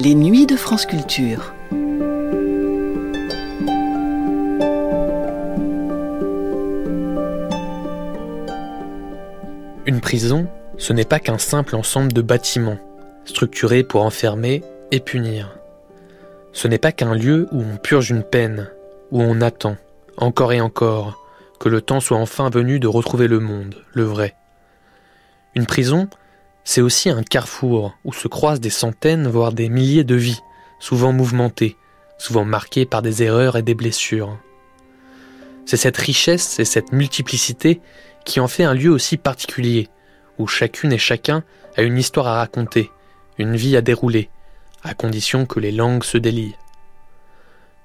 Les nuits de France Culture. Une prison, ce n'est pas qu'un simple ensemble de bâtiments, structurés pour enfermer et punir. Ce n'est pas qu'un lieu où on purge une peine, où on attend, encore et encore, que le temps soit enfin venu de retrouver le monde, le vrai. Une prison, c'est aussi un carrefour où se croisent des centaines, voire des milliers de vies, souvent mouvementées, souvent marquées par des erreurs et des blessures. C'est cette richesse et cette multiplicité qui en fait un lieu aussi particulier, où chacune et chacun a une histoire à raconter, une vie à dérouler, à condition que les langues se délient.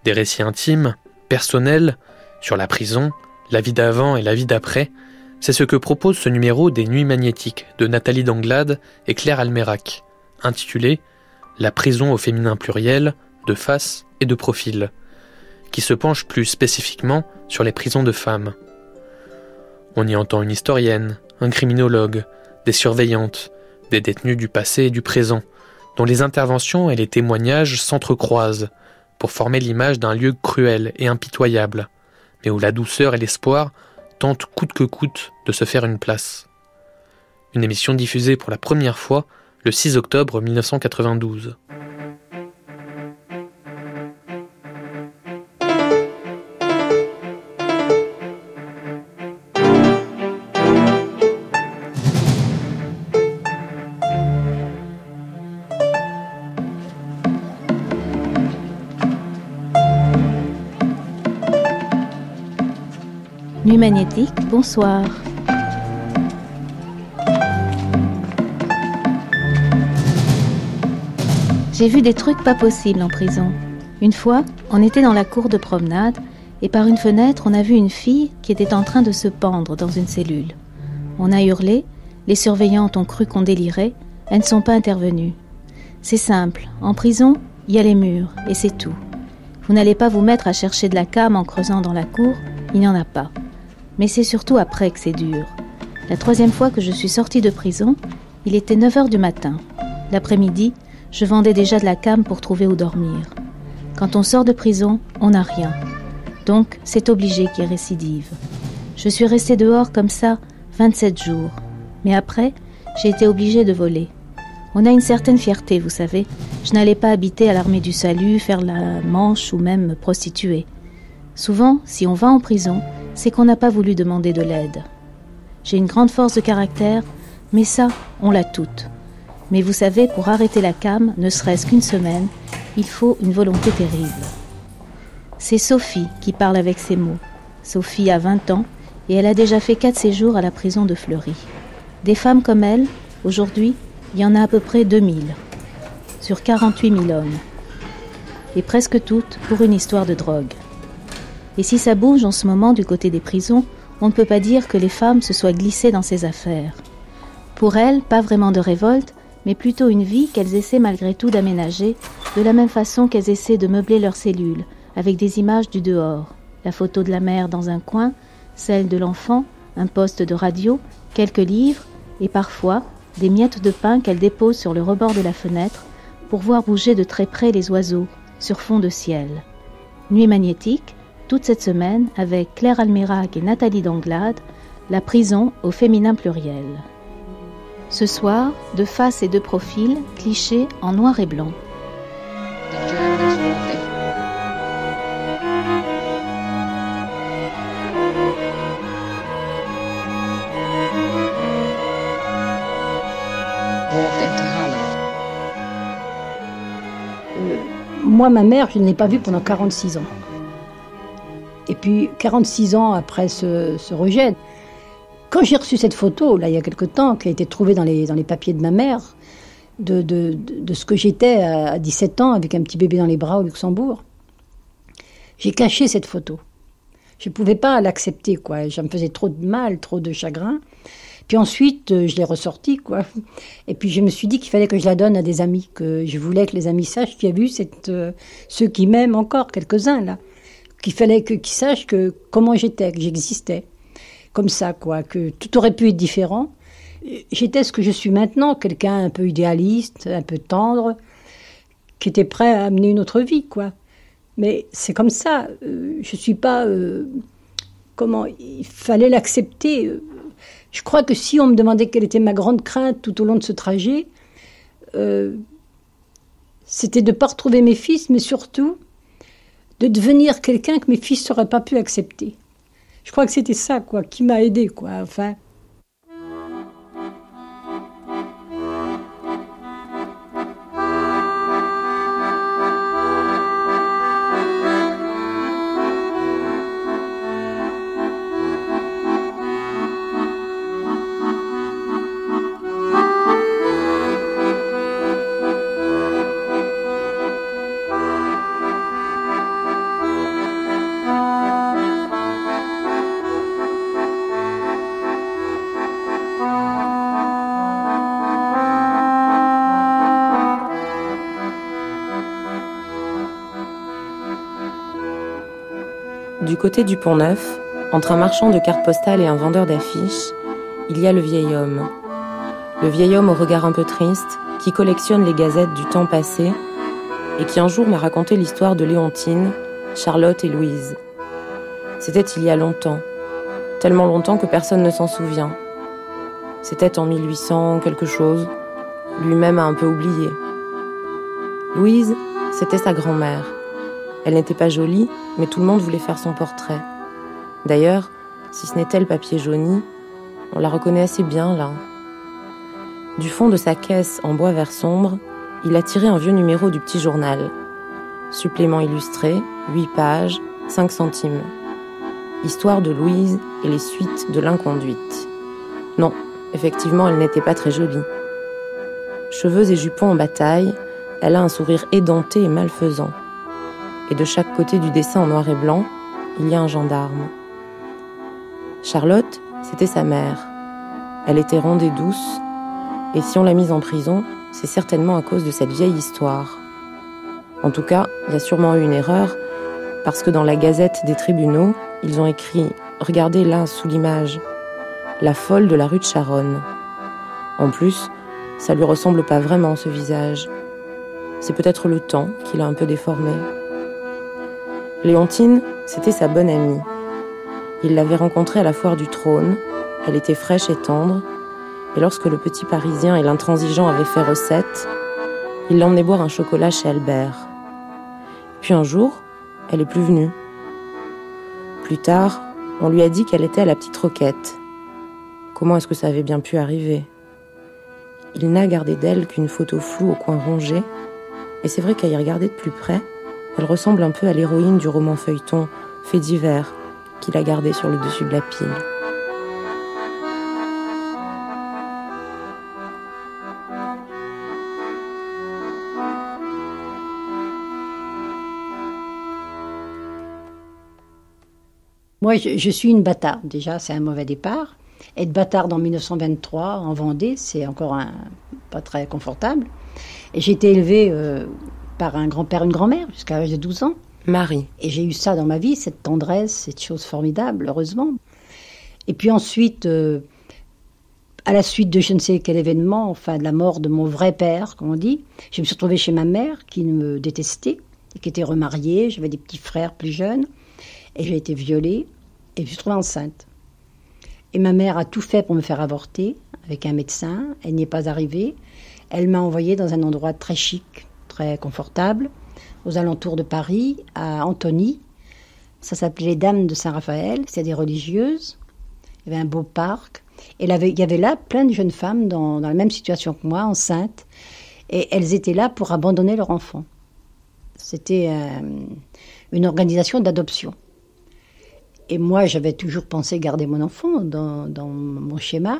Des récits intimes, personnels, sur la prison, la vie d'avant et la vie d'après, c'est ce que propose ce numéro des Nuits magnétiques de Nathalie Danglade et Claire Almerac, intitulé La prison au féminin pluriel, de face et de profil, qui se penche plus spécifiquement sur les prisons de femmes. On y entend une historienne, un criminologue, des surveillantes, des détenus du passé et du présent, dont les interventions et les témoignages s'entrecroisent pour former l'image d'un lieu cruel et impitoyable, mais où la douceur et l'espoir tente coûte que coûte de se faire une place. Une émission diffusée pour la première fois le 6 octobre 1992. Bonsoir. J'ai vu des trucs pas possibles en prison. Une fois, on était dans la cour de promenade et par une fenêtre, on a vu une fille qui était en train de se pendre dans une cellule. On a hurlé, les surveillantes ont cru qu'on délirait, elles ne sont pas intervenues. C'est simple, en prison, il y a les murs et c'est tout. Vous n'allez pas vous mettre à chercher de la cam en creusant dans la cour, il n'y en a pas. Mais c'est surtout après que c'est dur. La troisième fois que je suis sortie de prison, il était 9 heures du matin. L'après-midi, je vendais déjà de la cam pour trouver où dormir. Quand on sort de prison, on n'a rien. Donc, c'est obligé qu'il y ait récidive. Je suis restée dehors comme ça 27 jours. Mais après, j'ai été obligée de voler. On a une certaine fierté, vous savez. Je n'allais pas habiter à l'armée du salut, faire la manche ou même me prostituer. Souvent, si on va en prison, c'est qu'on n'a pas voulu demander de l'aide. J'ai une grande force de caractère, mais ça, on l'a toute. Mais vous savez, pour arrêter la cam, ne serait-ce qu'une semaine, il faut une volonté terrible. C'est Sophie qui parle avec ces mots. Sophie a 20 ans et elle a déjà fait quatre séjours à la prison de Fleury. Des femmes comme elle, aujourd'hui, il y en a à peu près 2000, sur 48 000 hommes. Et presque toutes pour une histoire de drogue. Et si ça bouge en ce moment du côté des prisons, on ne peut pas dire que les femmes se soient glissées dans ces affaires. Pour elles, pas vraiment de révolte, mais plutôt une vie qu'elles essaient malgré tout d'aménager, de la même façon qu'elles essaient de meubler leurs cellules, avec des images du dehors, la photo de la mère dans un coin, celle de l'enfant, un poste de radio, quelques livres, et parfois des miettes de pain qu'elles déposent sur le rebord de la fenêtre pour voir bouger de très près les oiseaux sur fond de ciel. Nuit magnétique, toute cette semaine avec Claire Almirac et Nathalie Danglade, la prison au féminin pluriel. Ce soir, de face et de profil, clichés en noir et blanc. Euh, moi, ma mère, je ne l'ai pas vue pendant 46 ans. Et puis, 46 ans après ce, rejet, quand j'ai reçu cette photo, là, il y a quelque temps, qui a été trouvée dans les, dans les papiers de ma mère, de, de, de ce que j'étais à 17 ans avec un petit bébé dans les bras au Luxembourg, j'ai caché cette photo. Je ne pouvais pas l'accepter, quoi. Ça me faisait trop de mal, trop de chagrin. Puis ensuite, euh, je l'ai ressortie, quoi. Et puis je me suis dit qu'il fallait que je la donne à des amis, que je voulais que les amis sachent qu'il y a vu cette, euh, ceux qui m'aiment encore, quelques-uns, là qu'il fallait qu'ils sachent que comment j'étais, que j'existais, comme ça, quoi, que tout aurait pu être différent. J'étais ce que je suis maintenant, quelqu'un un peu idéaliste, un peu tendre, qui était prêt à amener une autre vie, quoi. Mais c'est comme ça. Euh, je suis pas. Euh, comment Il fallait l'accepter. Je crois que si on me demandait quelle était ma grande crainte tout au long de ce trajet, euh, c'était de ne pas retrouver mes fils, mais surtout de devenir quelqu'un que mes fils n'auraient pas pu accepter. Je crois que c'était ça, quoi, qui m'a aidé, quoi. Enfin, côté du Pont Neuf, entre un marchand de cartes postales et un vendeur d'affiches, il y a le vieil homme. Le vieil homme au regard un peu triste, qui collectionne les gazettes du temps passé et qui un jour m'a raconté l'histoire de Léontine, Charlotte et Louise. C'était il y a longtemps, tellement longtemps que personne ne s'en souvient. C'était en 1800 quelque chose, lui-même a un peu oublié. Louise, c'était sa grand-mère. Elle n'était pas jolie, mais tout le monde voulait faire son portrait. D'ailleurs, si ce n'était le papier jauni, on la reconnaît assez bien là. Du fond de sa caisse en bois vert sombre, il a tiré un vieux numéro du petit journal. Supplément illustré, 8 pages, 5 centimes. Histoire de Louise et les suites de l'inconduite. Non, effectivement, elle n'était pas très jolie. Cheveux et jupons en bataille, elle a un sourire édenté et malfaisant et de chaque côté du dessin en noir et blanc, il y a un gendarme. Charlotte, c'était sa mère. Elle était ronde et douce, et si on l'a mise en prison, c'est certainement à cause de cette vieille histoire. En tout cas, il y a sûrement eu une erreur, parce que dans la gazette des tribunaux, ils ont écrit Regardez là, sous l'image, la folle de la rue de Charonne. En plus, ça lui ressemble pas vraiment ce visage. C'est peut-être le temps qui l'a un peu déformé. Léontine, c'était sa bonne amie. Il l'avait rencontrée à la foire du trône, elle était fraîche et tendre, et lorsque le petit Parisien et l'intransigeant avaient fait recette, il l'emmenait boire un chocolat chez Albert. Puis un jour, elle est plus venue. Plus tard, on lui a dit qu'elle était à la petite roquette. Comment est-ce que ça avait bien pu arriver? Il n'a gardé d'elle qu'une photo floue au coin rongé, et c'est vrai qu'à y regarder de plus près, elle ressemble un peu à l'héroïne du roman feuilleton Fait divers qu'il a gardé sur le dessus de la pile. Moi, je, suis une bâtarde. Déjà, c'est un mauvais départ. Être bâtarde en 1923 en Vendée, c'est encore un, pas très confortable. J'ai été élevée euh, par un grand-père, une grand-mère, jusqu'à l'âge de 12 ans. Marie. Et j'ai eu ça dans ma vie, cette tendresse, cette chose formidable, heureusement. Et puis ensuite, euh, à la suite de je ne sais quel événement, enfin de la mort de mon vrai père, comme on dit, je me suis retrouvée chez ma mère qui me détestait et qui était remariée. J'avais des petits frères plus jeunes et j'ai été violée et je me suis retrouvée enceinte. Et ma mère a tout fait pour me faire avorter avec un médecin. Elle n'y est pas arrivée. Elle m'a envoyée dans un endroit très chic, très confortable, aux alentours de Paris, à Antony. Ça s'appelait les Dames de Saint-Raphaël, c'était des religieuses. Il y avait un beau parc. Et il y avait là plein de jeunes femmes dans, la même situation que moi, enceintes. Et elles étaient là pour abandonner leur enfant. C'était euh, une organisation d'adoption. Et moi, j'avais toujours pensé garder mon enfant dans mon schéma.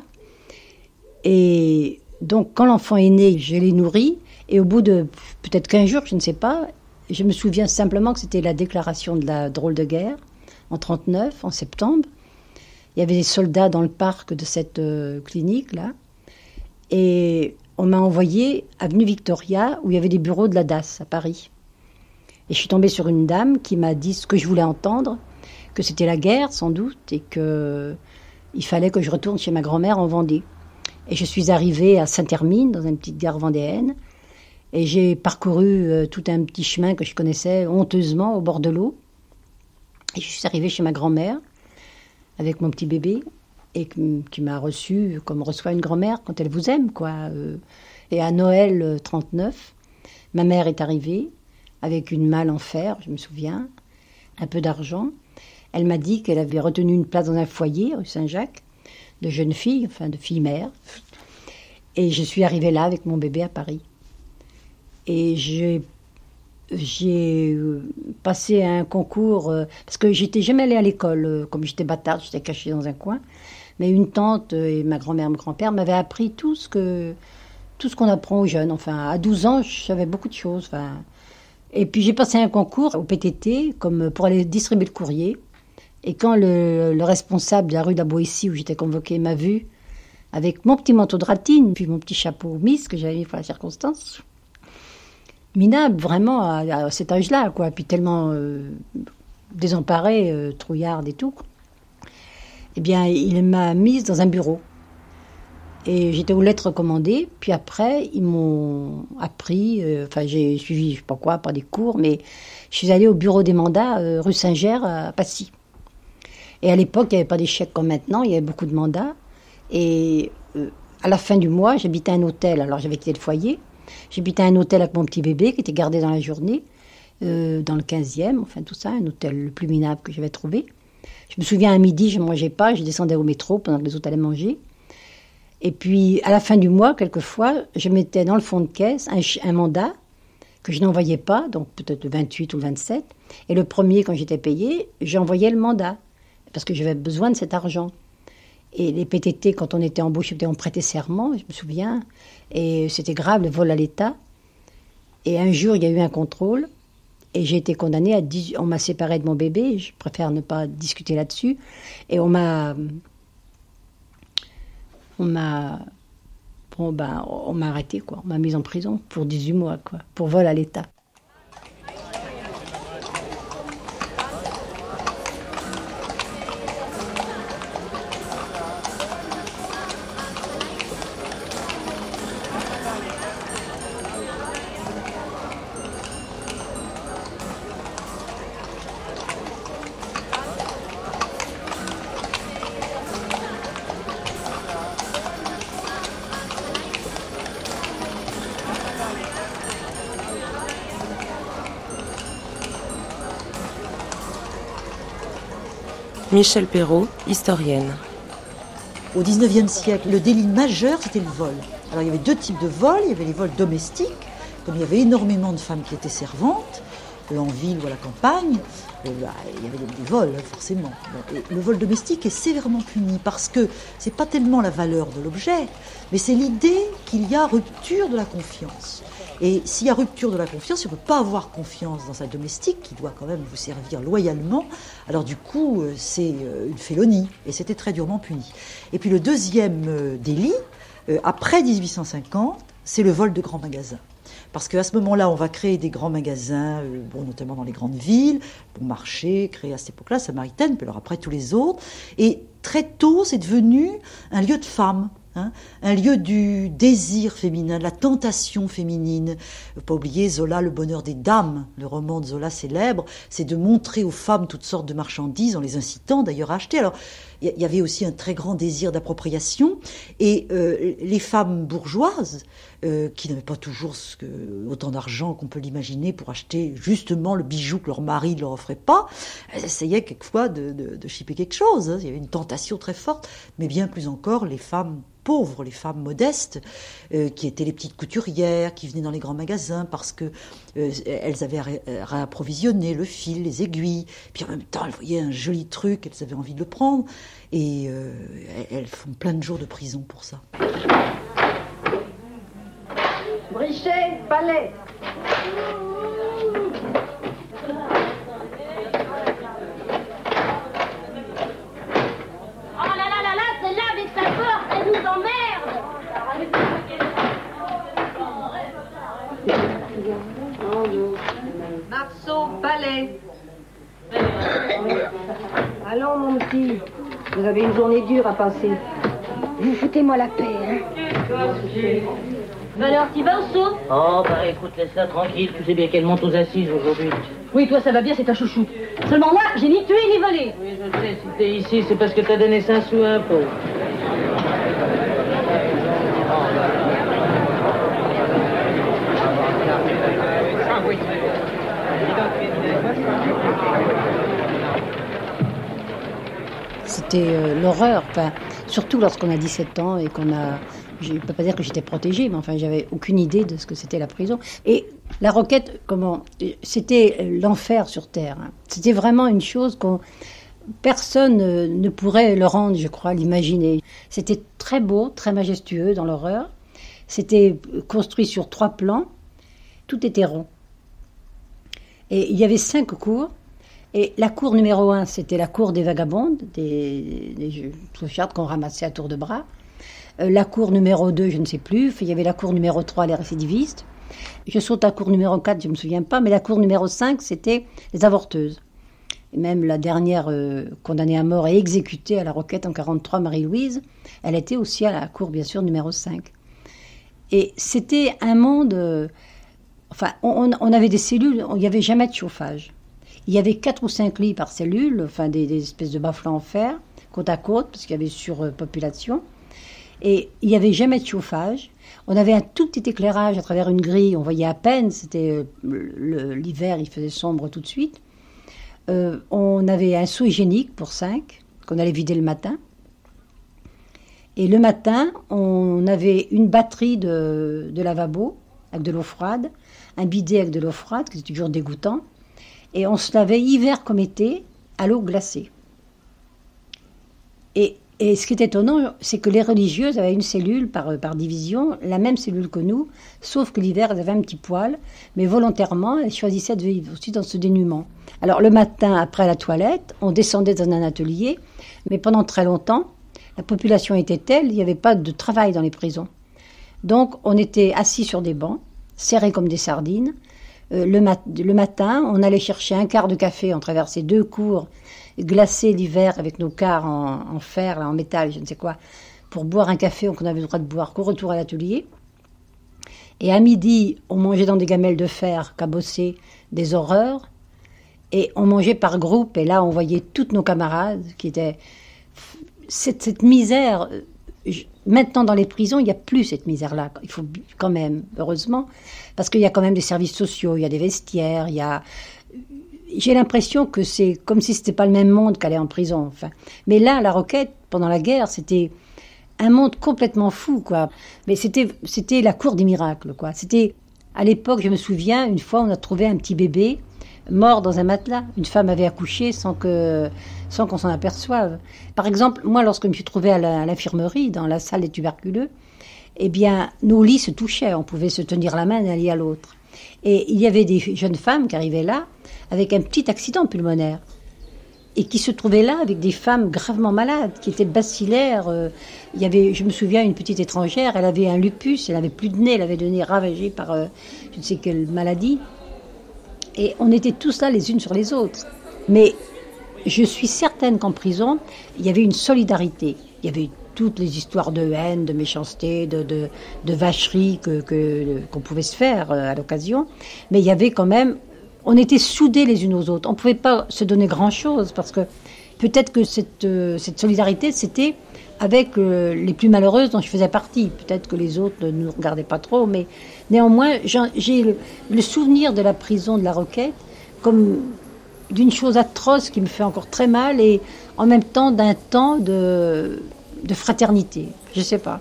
Et donc, quand l'enfant est né, je l'ai nourri. Et au bout de peut-être 15 jours, je ne sais pas, je me souviens simplement que c'était la déclaration de la drôle de guerre en 39, en septembre. Il y avait des soldats dans le parc de cette euh, clinique-là. Et on m'a envoyé avenue Victoria, où il y avait des bureaux de la DAS à Paris. Et je suis tombée sur une dame qui m'a dit ce que je voulais entendre, que c'était la guerre sans doute, et que il fallait que je retourne chez ma grand-mère en Vendée. Et je suis arrivée à Saint-Hermine, dans une petite gare vendéenne. Et j'ai parcouru euh, tout un petit chemin que je connaissais honteusement au bord de l'eau. Et je suis arrivée chez ma grand-mère avec mon petit bébé et qui m'a reçu comme reçoit une grand-mère quand elle vous aime, quoi. Euh. Et à Noël 39, ma mère est arrivée avec une malle en fer, je me souviens, un peu d'argent. Elle m'a dit qu'elle avait retenu une place dans un foyer rue Saint-Jacques de jeunes filles, enfin de filles mères. Et je suis arrivée là avec mon bébé à Paris. Et j'ai euh, passé un concours euh, parce que j'étais jamais allée à l'école euh, comme j'étais bâtarde, j'étais cachée dans un coin. Mais une tante et ma grand-mère, mon grand-père m'avaient appris tout ce que tout ce qu'on apprend aux jeunes. Enfin, à 12 ans, je savais beaucoup de choses. Et puis j'ai passé un concours au PTT comme pour aller distribuer le courrier. Et quand le, responsable de la rue d'Aboissi où j'étais convoquée m'a vu avec mon petit manteau de ratine puis mon petit chapeau Miss que j'avais mis pour la circonstance, minable vraiment à, cet âge-là, quoi. Puis tellement euh, désemparée, euh, trouillarde et tout. Eh bien, il m'a mise dans un bureau. Et j'étais aux lettres recommandées. Puis après, ils m'ont appris. Euh, enfin, j'ai suivi, je sais pas quoi, pas des cours, mais je suis allée au bureau des mandats, rue Saint-Ger, à Passy. Et à l'époque, il n'y avait pas d'échecs comme maintenant, il y avait beaucoup de mandats. Et à la fin du mois, j'habitais un hôtel. Alors j'avais quitté le foyer. J'habitais un hôtel avec mon petit bébé qui était gardé dans la journée, euh, dans le 15e, enfin tout ça, un hôtel le plus minable que j'avais trouvé. Je me souviens à midi, je ne mangeais pas, je descendais au métro pendant que les autres allaient manger. Et puis à la fin du mois, quelquefois, je mettais dans le fond de caisse un, mandat que je n'envoyais pas, donc peut-être le 28 ou le 27. Et le premier, quand j'étais payé, j'envoyais le mandat, parce que j'avais besoin de cet argent. Et les PTT, quand on était embauché, on prêtait serment, je me souviens. Et c'était grave, le vol à l'État. Et un jour, il y a eu un contrôle. Et j'ai été condamnée à 10... On m'a séparé de mon bébé. Je préfère ne pas discuter là-dessus. Et on m'a. On m'a. Bon, ben, on m'a arrêté, quoi. On m'a mise en prison pour 18 mois, quoi. Pour vol à l'État. Michel Perrault, historienne. Au XIXe siècle, le délit majeur, c'était le vol. Alors il y avait deux types de vols. Il y avait les vols domestiques, comme il y avait énormément de femmes qui étaient servantes, euh, en ville ou à la campagne, euh, bah, il y avait des, vols, forcément. le vol domestique est sévèrement puni parce que c'est pas tellement la valeur de l'objet, mais c'est l'idée qu'il y a rupture de la confiance. Et s'il y a rupture de la confiance, on ne peut pas avoir confiance dans sa domestique, qui doit quand même vous servir loyalement, alors du coup, euh, c'est euh, une félonie. Et c'était très durement puni. Et puis le deuxième euh, délit, après 1850, c'est le vol de grands magasins. Parce qu'à ce moment-là, on va créer des grands magasins, notamment dans les grandes villes, bon marché, créé à cette époque-là, Samaritaine, puis alors après tous les autres. Et très tôt, c'est devenu un lieu de femmes. Hein, un lieu du désir féminin, de la tentation féminine. Pas oublier Zola, Le bonheur des dames, le roman de Zola célèbre, c'est de montrer aux femmes toutes sortes de marchandises en les incitant d'ailleurs à acheter. Alors il y avait aussi un très grand désir d'appropriation et euh, les femmes bourgeoises euh, qui n'avaient pas toujours autant d'argent qu'on peut l'imaginer pour acheter justement le bijou que leur mari ne leur offrait pas, elles essayaient quelquefois de, de, de chipper quelque chose. Hein. Il y avait une tentation très forte, mais bien plus encore les femmes pauvres, les femmes modestes, euh, qui étaient les petites couturières, qui venaient dans les grands magasins parce que euh, elles avaient réapprovisionné le fil, les aiguilles. Puis en même temps, elles voyaient un joli truc, elles avaient envie de le prendre. Et euh, elles font plein de jours de prison pour ça. Brichet, palais. Marceau, palais. Allons, mon petit. Vous avez une journée dure à passer. Vous foutez-moi la paix, hein alors, tu vas au saut? Oh, bah écoute, laisse-la tranquille. Tu sais bien qu'elle monte aux assises aujourd'hui. Oui, toi, ça va bien, c'est un chouchou. Seulement moi, j'ai ni tué ni volé. Oui, je sais, si t'es ici, c'est parce que t'as donné ça sous un pot. C'était euh, l'horreur, surtout lorsqu'on a 17 ans et qu'on a. Je ne peux pas dire que j'étais protégée, mais enfin, j'avais aucune idée de ce que c'était la prison. Et la roquette, comment C'était l'enfer sur Terre. hein. C'était vraiment une chose qu'on. Personne euh, ne pourrait le rendre, je crois, l'imaginer. C'était très beau, très majestueux dans l'horreur. C'était construit sur trois plans. Tout était rond. Et il y avait cinq cours. Et la cour numéro un, c'était la cour des vagabondes, des, des qu'on ramassait à tour de bras. Euh, la cour numéro 2, je ne sais plus. Il y avait la cour numéro 3, les récidivistes. Je saute à la cour numéro 4, je ne me souviens pas. Mais la cour numéro 5, c'était les avorteuses. Et même la dernière euh, condamnée à mort et exécutée à la Roquette en 43, Marie-Louise, elle était aussi à la cour, bien sûr, numéro 5. Et c'était un monde. euh, enfin, on, on avait des cellules, il n'y avait jamais de chauffage. Il y avait quatre ou cinq lits par cellule, enfin des, espèces de bas-flancs en fer, côte à côte, parce qu'il y avait surpopulation. Et il n'y avait jamais de chauffage. On avait un tout petit éclairage à travers une grille, on voyait à peine, c'était euh, l'hiver, il faisait sombre tout de suite. Euh, on avait un seau hygiénique pour cinq, qu'on allait vider le matin. Et le matin, on avait une batterie de, de lavabo avec de l'eau froide, un bidet avec de l'eau froide, qui était toujours dégoûtant. Et on se lavait hiver comme été à l'eau glacée. Et, ce qui est étonnant, c'est que les religieuses avaient une cellule par, par division, la même cellule que nous, sauf que l'hiver, elles avaient un petit poil, mais volontairement, elles choisissaient de vivre aussi dans ce dénuement. Alors le matin, après la toilette, on descendait dans un atelier, mais pendant très longtemps, la population était telle, il n'y avait pas de travail dans les prisons. Donc on était assis sur des bancs, serrés comme des sardines. Euh, le, mat- le matin, on allait chercher un quart de café, on traversait deux cours glacés l'hiver avec nos quarts en, fer, en métal, je ne sais quoi, pour boire un café qu'on avait le droit de boire qu'au retour à l'atelier. Et à midi, on mangeait dans des gamelles de fer cabossées des horreurs. Et on mangeait par groupe, et là, on voyait toutes nos camarades qui étaient. Cette, cette misère. Maintenant, dans les prisons, il n'y a plus cette misère-là. Il faut quand même, heureusement, parce qu'il y a quand même des services sociaux, il y a des vestiaires, il y a. J'ai l'impression que c'est comme si c'était pas le même monde qu'aller en prison. Enfin, mais là, la Roquette, pendant la guerre, c'était un monde complètement fou, quoi. Mais c'était, c'était la cour des miracles, quoi. C'était, à l'époque, je me souviens, une fois, on a trouvé un petit bébé mort dans un matelas. Une femme avait accouché sans que, sans qu'on s'en aperçoive. Par exemple, moi, lorsque je me suis trouvée à l'infirmerie, dans la salle des tuberculeux, eh bien, nos lits se touchaient. On pouvait se tenir la main d'un lit à l'autre. Et il y avait des jeunes femmes qui arrivaient là avec un petit accident pulmonaire et qui se trouvaient là avec des femmes gravement malades, qui étaient bacillaires. euh, il y avait, je me souviens, une petite étrangère, elle avait un lupus, elle avait plus de nez, elle avait le nez ravagé par euh, je ne sais quelle maladie. Et on était tous là les unes sur les autres. Mais je suis certaine qu'en prison, il y avait une solidarité. Il y avait toutes les histoires de haine, de méchanceté, de, vacherie que, que- qu'on pouvait se faire euh, à l'occasion. Mais il y avait quand même, on était soudés les unes aux autres. On ne pouvait pas se donner grand-chose parce que peut-être que cette, euh, cette solidarité, c'était avec euh, les plus malheureuses dont je faisais partie. Peut-être que les autres ne nous regardaient pas trop, mais néanmoins, j'ai le, souvenir de la prison de la Roquette comme d'une chose atroce qui me fait encore très mal et en même temps d'un temps de, fraternité. Je sais pas.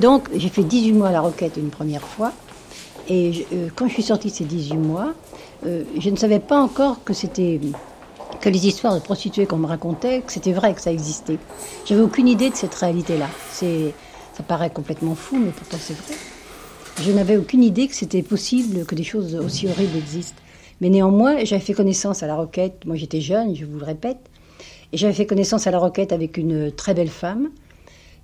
Donc, j'ai fait 18 mois à la Roquette une première fois. Et euh, quand je suis sortie de ces 18 mois, euh, je ne savais pas encore que c'était que les histoires de prostituées qu'on me racontait, que c'était vrai, que ça existait. J'avais aucune idée de cette réalité-là. C'est, ça paraît complètement fou, mais pourtant c'est vrai. Je n'avais aucune idée que c'était possible que des choses aussi horribles existent. Mais néanmoins, j'avais fait connaissance à la Roquette. Moi, j'étais jeune, je vous le répète. Et j'avais fait connaissance à la Roquette avec une très belle femme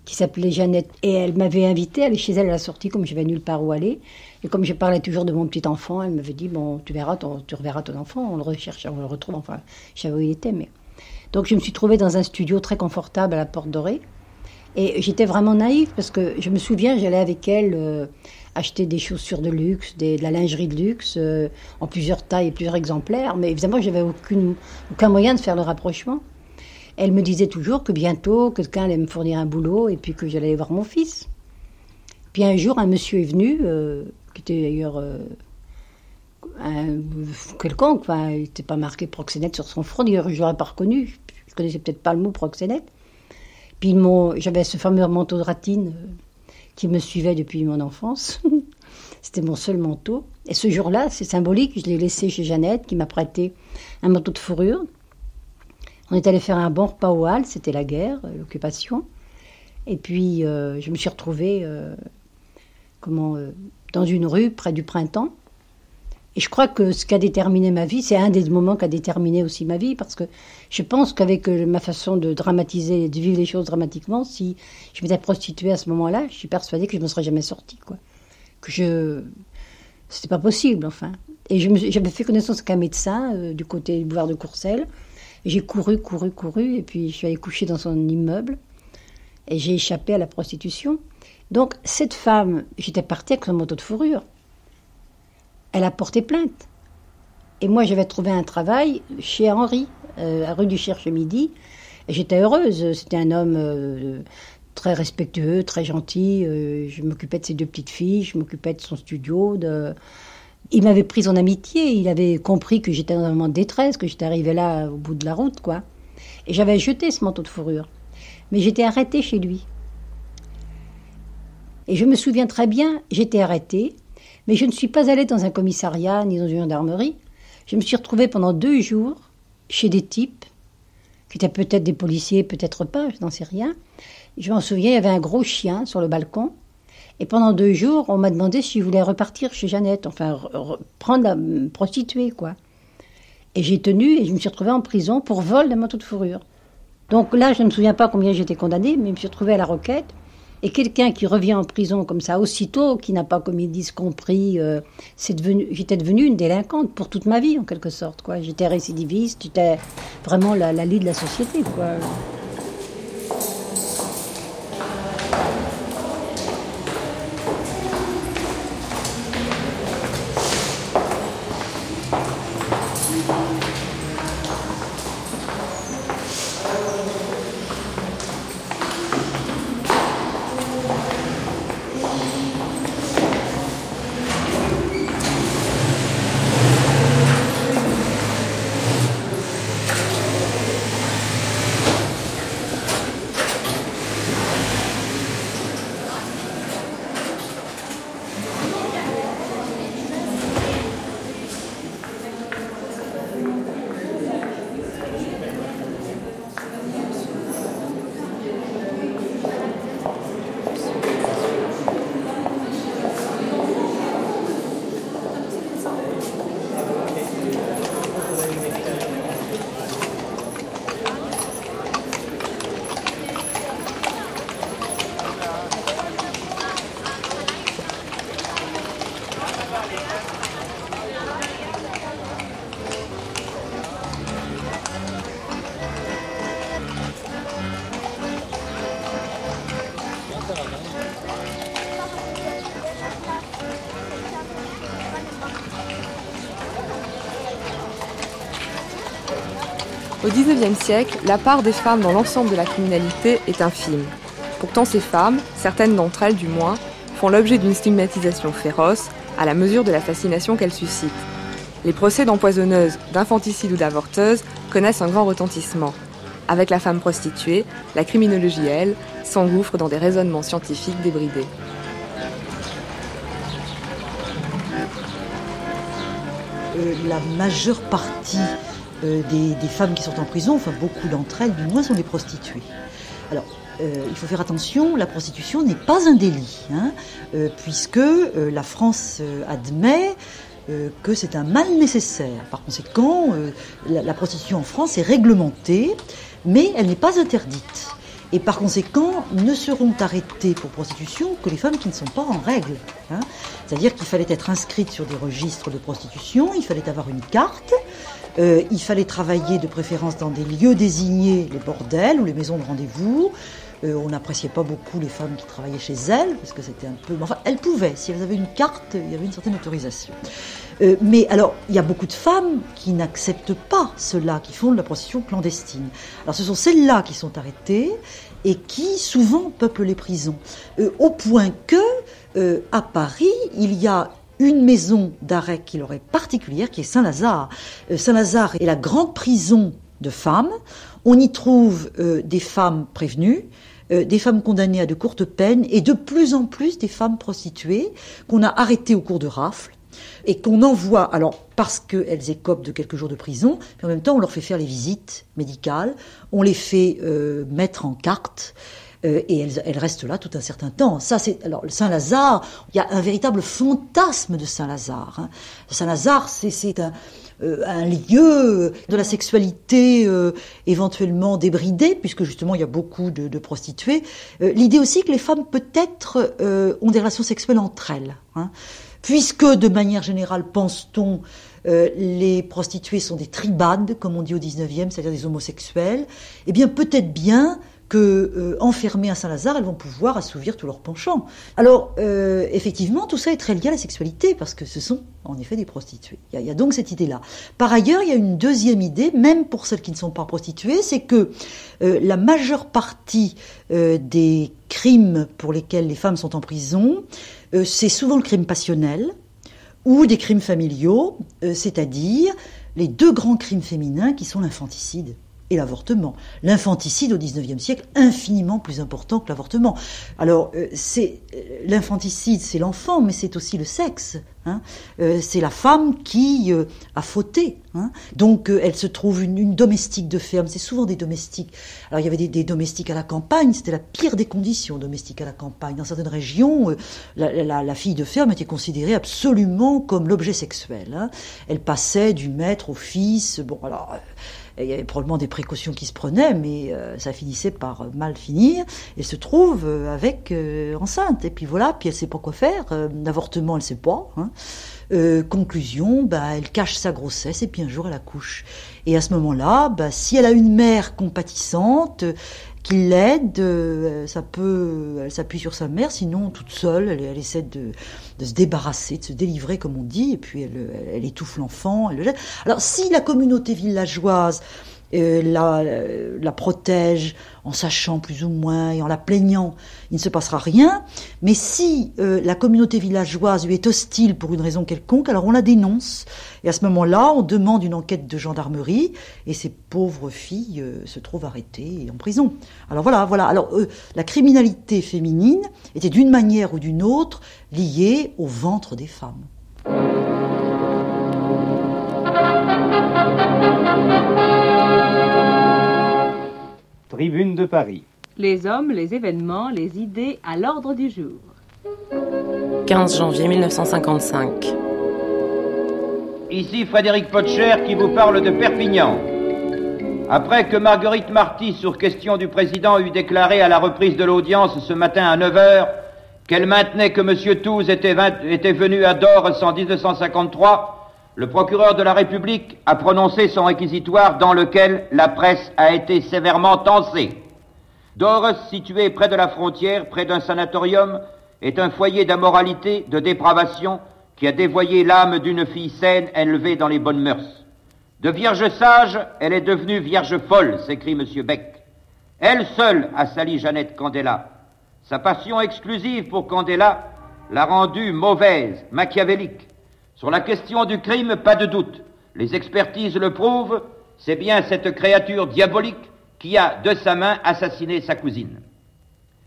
qui s'appelait Jeannette. Et elle m'avait invité à aller chez elle à la sortie, comme je n'avais nulle part où aller. Et comme je parlais toujours de mon petit enfant, elle m'avait dit Bon, tu verras, ton, tu reverras ton enfant, on le recherche, on le retrouve. Enfin, je savais où il était. Mais... Donc, je me suis trouvée dans un studio très confortable à la Porte Dorée. Et j'étais vraiment naïve parce que je me souviens, j'allais avec elle. Euh, acheter des chaussures de luxe, de la lingerie de luxe, euh, en plusieurs tailles et plusieurs exemplaires. Mais évidemment, j'avais aucune, aucun moyen de faire le rapprochement. Elle me disait toujours que bientôt, quelqu'un allait me fournir un boulot et puis que j'allais voir mon fils. Puis un jour, un monsieur est venu, euh, qui était d'ailleurs euh, quelconque, il n'était pas marqué proxénète sur son front, d'ailleurs je l'aurais pas reconnu, je connaissais peut-être pas le mot proxénète. Puis j'avais ce fameux manteau de ratine qui me suivait depuis mon enfance. C'était mon seul manteau. Et ce jour-là, c'est symbolique, je l'ai laissé chez Jeannette, qui m'a prêté un manteau de fourrure. On est allé faire un bon repas au hall, c'était la guerre, euh, l'occupation. Et puis, euh, je me suis retrouvée euh, comment, dans une rue près du printemps. Et je crois que ce qui a déterminé ma vie, c'est un des moments qui a déterminé aussi ma vie, parce que je pense qu'avec ma façon de dramatiser, de vivre les choses dramatiquement, si je m'étais prostituée à ce moment-là, je suis persuadée que je ne me serais jamais sortie, quoi. Que je, c'était pas possible, enfin. Et j'avais fait connaissance avec un médecin du côté du boulevard de Courcelles. J'ai couru, couru, couru, et puis je suis allée coucher dans son immeuble, et j'ai échappé à la prostitution. Donc cette femme, j'étais partie avec son manteau de fourrure elle a porté plainte. Et moi, j'avais trouvé un travail chez Henri, euh, à rue du Cherche-Midi. Et j'étais heureuse. C'était un homme euh, très respectueux, très gentil. Euh, je m'occupais de ses deux petites filles, je m'occupais de son studio. De... Il m'avait pris en amitié. Il avait compris que j'étais dans un moment de détresse, que j'étais arrivée là au bout de la route, quoi. Et j'avais jeté ce manteau de fourrure. Mais j'étais arrêtée chez lui. Et je me souviens très bien, j'étais arrêtée. Mais je ne suis pas allée dans un commissariat ni dans une gendarmerie. Je me suis retrouvée pendant deux jours chez des types, qui étaient peut-être des policiers, peut-être pas, je n'en sais rien. Je m'en souviens, il y avait un gros chien sur le balcon. Et pendant deux jours, on m'a demandé si je voulais repartir chez Jeannette, enfin, prendre la prostituée, quoi. Et j'ai tenu et je me suis retrouvée en prison pour vol d'un manteau de fourrure. Donc là, je ne me souviens pas combien j'étais condamnée, mais je me suis retrouvée à la roquette. Et quelqu'un qui revient en prison comme ça aussitôt, qui n'a pas, comme ils compris, euh, c'est devenu, j'étais devenue une délinquante pour toute ma vie en quelque sorte. Quoi. J'étais récidiviste, j'étais vraiment la, la lie de la société. Quoi. XIXe siècle, la part des femmes dans l'ensemble de la criminalité est infime. Pourtant, ces femmes, certaines d'entre elles du moins, font l'objet d'une stigmatisation féroce à la mesure de la fascination qu'elles suscitent. Les procès d'empoisonneuses, d'infanticides ou d'avorteuses connaissent un grand retentissement. Avec la femme prostituée, la criminologie, elle, s'engouffre dans des raisonnements scientifiques débridés. euh, la majeure partie des, des, femmes qui sont en prison, enfin beaucoup d'entre elles du moins, sont des prostituées. Alors, euh, il faut faire attention, la prostitution n'est pas un délit, hein, euh, puisque euh, la France admet que c'est un mal nécessaire. Par conséquent, la, la, prostitution en France est réglementée, mais elle n'est pas interdite. Et par conséquent, ne seront arrêtées pour prostitution que les femmes qui ne sont pas en règle. Hein. C'est-à-dire qu'il fallait être inscrite sur des registres de prostitution, il fallait avoir une carte, euh, il fallait travailler de préférence dans des lieux désignés, les bordels ou les maisons de rendez-vous. Euh, on n'appréciait pas beaucoup les femmes qui travaillaient chez elles, parce que c'était un peu... Enfin, elles pouvaient, si elles avaient une carte, il y avait une certaine autorisation. Euh, mais alors, il y a beaucoup de femmes qui n'acceptent pas cela, qui font de la prostitution clandestine. Alors, ce sont celles-là qui sont arrêtées et qui souvent peuplent les prisons, euh, au point que euh, à Paris, il y a une maison d'arrêt qui leur est particulière, qui est Saint-Lazare. Euh, Saint-Lazare est la grande prison de femmes. On y trouve euh, des femmes prévenues, euh, des femmes condamnées à de courtes peines et de plus en plus des femmes prostituées qu'on a arrêtées au cours de rafles et qu'on envoie, alors parce qu'elles écopent de quelques jours de prison, mais en même temps on leur fait faire les visites médicales, on les fait mettre en carte. Euh, et elles, restent là tout un certain temps. Ça, c'est alors Saint-Lazare. Il y a un véritable fantasme de Saint-Lazare. Hein. Saint-Lazare, c'est un, euh, un lieu de la sexualité euh, éventuellement débridée, puisque justement il y a beaucoup de, de prostituées. Euh, l'idée aussi que les femmes peut-être ont des relations sexuelles entre elles. Hein puisque de manière générale, pense-t-on, euh, les prostituées sont des tribades, comme on dit au 19e, c'est-à-dire des homosexuels, eh bien peut-être bien que euh, enfermées à Saint-Lazare, elles vont pouvoir assouvir tous leurs penchants. Alors, euh, effectivement, tout ça est très lié à la sexualité, parce que ce sont en effet des prostituées. Il y a, donc cette idée-là. Par ailleurs, il y a une deuxième idée, même pour celles qui ne sont pas prostituées, c'est que euh, la majeure partie des crimes pour lesquels les femmes sont en prison, c'est souvent le crime passionnel ou des crimes familiaux, c'est-à-dire les deux grands crimes féminins qui sont l'infanticide l'avortement. L'infanticide au XIXe siècle, infiniment plus important que l'avortement. Alors, euh, c'est l'infanticide, c'est l'enfant, mais c'est aussi le sexe. Hein. Euh, c'est la femme qui euh, a fauté. Hein. Donc, euh, elle se trouve une, domestique de ferme. C'est souvent des domestiques. Alors, il y avait des, domestiques à la campagne. C'était la pire des conditions, domestiques à la campagne. Dans certaines régions, la, fille de ferme était considérée absolument comme l'objet sexuel. Hein. Elle passait du maître au fils. Bon, alors il y avait probablement des précautions qui se prenaient, mais euh, ça finissait par mal finir. Elle se trouve euh, avec euh, enceinte. Et puis voilà, puis elle sait pas quoi faire. L'avortement, elle sait pas. Hein. conclusion, bah, elle cache sa grossesse et puis un jour elle accouche. Et à ce moment-là, bah, si elle a une mère compatissante, qui l'aide, euh, ça peut, elle s'appuie sur sa mère, sinon toute seule, elle, elle essaie de, de, se débarrasser, de se délivrer comme on dit, et puis elle, elle étouffe l'enfant. Alors si la communauté villageoise la, la protège en sachant plus ou moins et en la plaignant, il ne se passera rien. Mais si euh, la communauté villageoise lui est hostile pour une raison quelconque, alors on la dénonce. Et à ce moment-là, on demande une enquête de gendarmerie et ces pauvres filles euh, se trouvent arrêtées et en prison. Alors voilà, voilà. Alors euh, la criminalité féminine était d'une manière ou d'une autre liée au ventre des femmes. Tribune de Paris. Les hommes, les événements, les idées à l'ordre du jour. 15 janvier 1955. Ici Frédéric Potcher qui vous parle de Perpignan. Après que Marguerite Marty, sur question du président, eut déclaré à la reprise de l'audience ce matin à 9 h qu'elle maintenait que M. Touze était, était, venu à Doris en 1953, le procureur de la République a prononcé son réquisitoire dans lequel la presse a été sévèrement tensée. Doris, situé près de la frontière, près d'un sanatorium, est un foyer d'ammoralité, de dépravation, qui a dévoyé l'âme d'une fille saine élevée dans les bonnes mœurs. De vierge sage, elle est devenue vierge folle, s'écrit M. Beck. Elle seule a sali Jeannette Candela. Sa passion exclusive pour Candela l'a rendue mauvaise, machiavélique. Sur la question du crime, pas de doute. Les expertises le prouvent, c'est bien cette créature diabolique qui a, de sa main, assassiné sa cousine.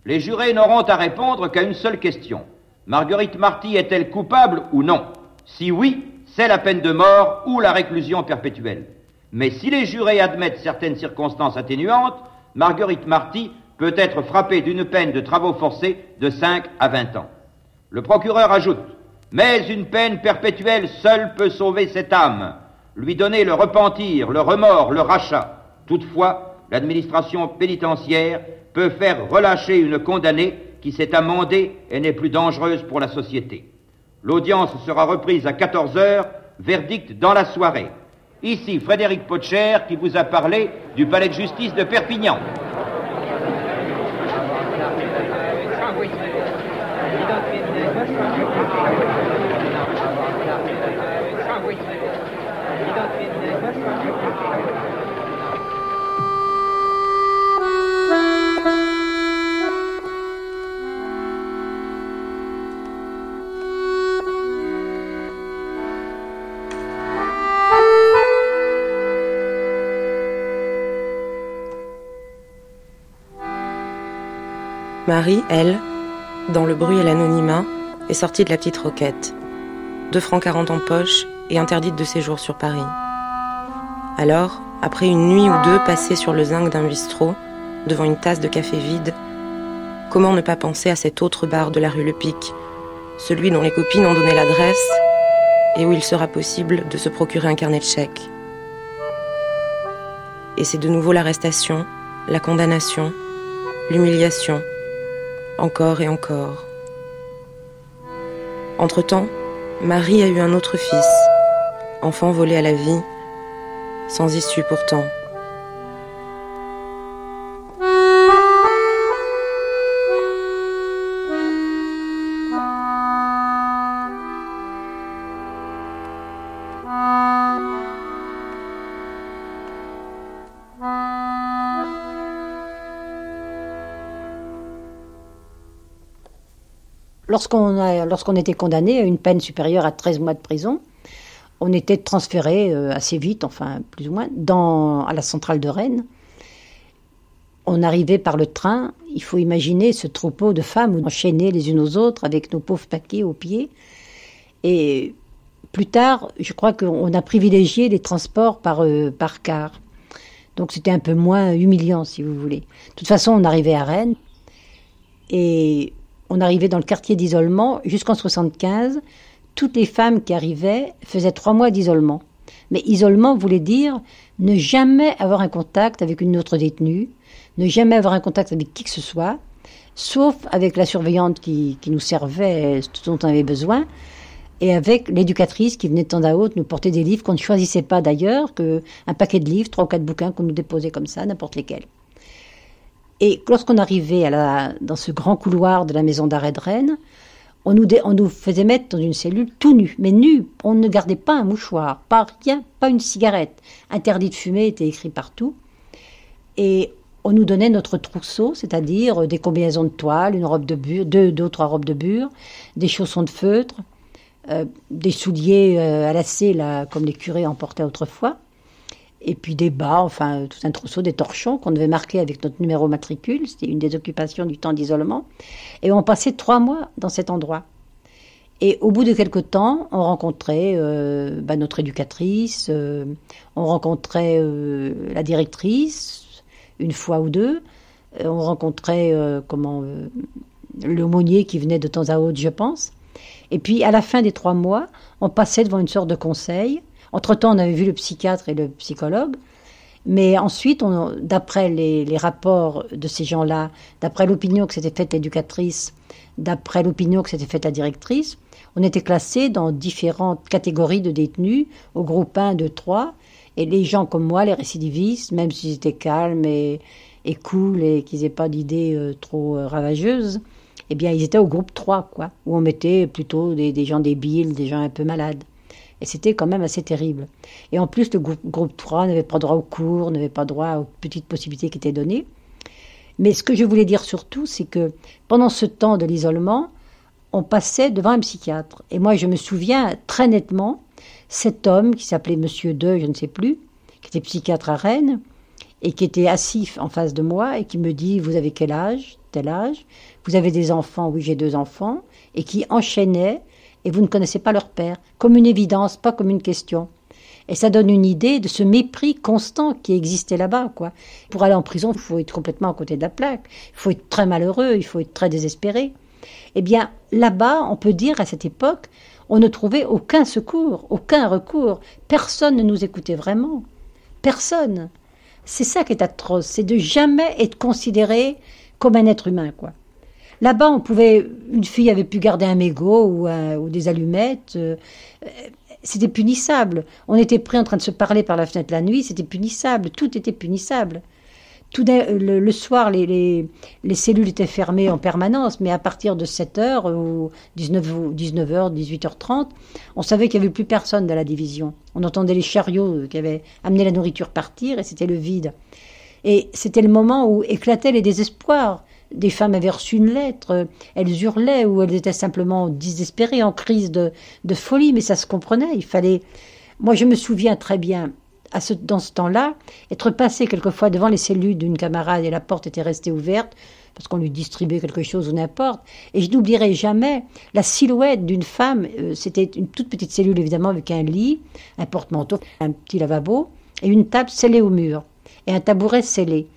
Les jurés n'auront à répondre qu'à une seule question. Marguerite Marty est-elle coupable ou non? Si oui, c'est la peine de mort ou la réclusion perpétuelle. Mais si les jurés admettent certaines circonstances atténuantes, Marguerite Marty peut être frappée d'une peine de travaux forcés de 5 à 20 ans. Le procureur ajoute, mais une peine perpétuelle seule peut sauver cette âme, lui donner le repentir, le remords, le rachat. Toutefois, l'administration pénitentiaire peut faire relâcher une condamnée qui s'est amendée et n'est plus dangereuse pour la société. L'audience sera reprise à 14 heures, verdict dans la soirée. Ici Frédéric Potcher qui vous a parlé du palais de justice de Perpignan. Marie, elle, dans le bruit et l'anonymat, est sortie de la petite roquette. Deux francs quarante en poche et interdite de séjour sur Paris. Alors, après une nuit ou deux passée sur le zinc d'un bistrot, devant une tasse de café vide, comment ne pas penser à cet autre bar de la rue Le Pic, celui dont les copines ont donné l'adresse et où il sera possible de se procurer un carnet de chèques. Et c'est de nouveau l'arrestation, la condamnation, l'humiliation, encore et encore. Entre-temps, Marie a eu un autre fils, enfant volé à la vie, sans issue pourtant. Lorsqu'on était condamné à une peine supérieure à 13 mois de prison, on était transféré euh, assez vite, enfin plus ou moins, dans, à la centrale de Rennes. On arrivait par le train, il faut imaginer ce troupeau de femmes enchaînées les unes aux autres avec nos pauvres paquets aux pieds. Et plus tard, je crois qu'on a privilégié les transports par, euh, par car. Donc c'était un peu moins humiliant, si vous voulez. De toute façon, on arrivait à Rennes et on arrivait dans le quartier d'isolement jusqu'en 75. Toutes les femmes qui arrivaient faisaient trois mois d'isolement. Mais isolement voulait dire ne jamais avoir un contact avec une autre détenue, ne jamais avoir un contact avec qui que ce soit, sauf avec la surveillante qui, nous servait tout dont on avait besoin, et avec l'éducatrice qui venait de temps à autre nous porter des livres qu'on ne choisissait pas d'ailleurs, qu'un paquet de livres, trois ou quatre bouquins qu'on nous déposait comme ça, n'importe lesquels. Et lorsqu'on arrivait dans ce grand couloir de la maison d'arrêt de Rennes, on nous, faisait mettre dans une cellule tout nu, mais nu. On ne gardait pas un mouchoir, pas rien, pas une cigarette. Interdit de fumer était écrit partout. Et on nous donnait notre trousseau, c'est-à-dire des combinaisons de toile, une robe de bure, deux, deux ou trois robes de bure, des chaussons de feutre, euh, des souliers euh, à lacets, comme les curés en portaient autrefois et puis des bas, enfin tout un trousseau, des torchons qu'on devait marquer avec notre numéro matricule. C'était une des occupations du temps d'isolement. Et on passait trois mois dans cet endroit. Et au bout de quelque temps, on rencontrait euh, bah, notre éducatrice, euh, on rencontrait euh, la directrice une fois ou deux, on rencontrait comment l'aumônier qui venait de temps à autre, je pense. Et puis à la fin des trois mois, on passait devant une sorte de conseil entre-temps, on avait vu le psychiatre et le psychologue. Mais ensuite, d'après les, rapports de ces gens-là, d'après l'opinion que s'était faite l'éducatrice, d'après l'opinion que s'était faite la directrice, on était classé dans différentes catégories de détenus, au groupe 1, 2, 3. Et les gens comme moi, les récidivistes, même s'ils étaient calmes et, cool et qu'ils n'avaient pas d'idées euh, trop euh, ravageuses, eh bien, ils étaient au groupe 3, quoi, où on mettait plutôt des gens débiles, des gens un peu malades. Et c'était quand même assez terrible. Et en plus, le groupe, 3 n'avait pas droit aux cours, n'avait pas droit aux petites possibilités qui étaient données. Mais ce que je voulais dire surtout, c'est que pendant ce temps de l'isolement, on passait devant un psychiatre. Et moi, je me souviens très nettement, cet homme qui s'appelait Monsieur Deux, je ne sais plus, qui était psychiatre à Rennes, et qui était assis en face de moi, et qui me dit, vous avez quel âge? Tel âge? Vous avez des enfants? Oui, j'ai deux enfants. Et qui enchaînait et vous ne connaissez pas leur père, comme une évidence, pas comme une question. Et ça donne une idée de ce mépris constant qui existait là-bas, quoi. Pour aller en prison, il faut être complètement à côté de la plaque. Il faut être très malheureux, il faut être très désespéré. Eh bien, là-bas, on peut dire à cette époque, on ne trouvait aucun secours, aucun recours. Personne ne nous écoutait vraiment. Personne. C'est ça qui est atroce, c'est de jamais être considéré comme un être humain, quoi. Là-bas, on pouvait, une fille avait pu garder un mégot ou, ou des allumettes. Euh, c'était punissable. On était pris en train de se parler par la fenêtre la nuit, c'était punissable. Tout était punissable. Tout le, le, soir, les, les, les, cellules étaient fermées en permanence, mais à partir de 7h ou 19, 19h, 18h30, on savait qu'il n'y avait plus personne dans la division. On entendait les chariots qui avaient amené la nourriture partir et c'était le vide. Et c'était le moment où éclataient les désespoirs. Des femmes avaient reçu une lettre, elles hurlaient ou elles étaient simplement désespérées, en crise de, de folie, mais ça se comprenait. Il fallait. Moi, je me souviens très bien, à ce, dans ce temps-là, être passé quelquefois devant les cellules d'une camarade et la porte était restée ouverte parce qu'on lui distribuait quelque chose ou n'importe. Et je n'oublierai jamais la silhouette d'une femme. Euh, c'était une toute petite cellule évidemment avec un lit, un porte-manteau, un petit lavabo et une table scellée au mur et un tabouret scellé.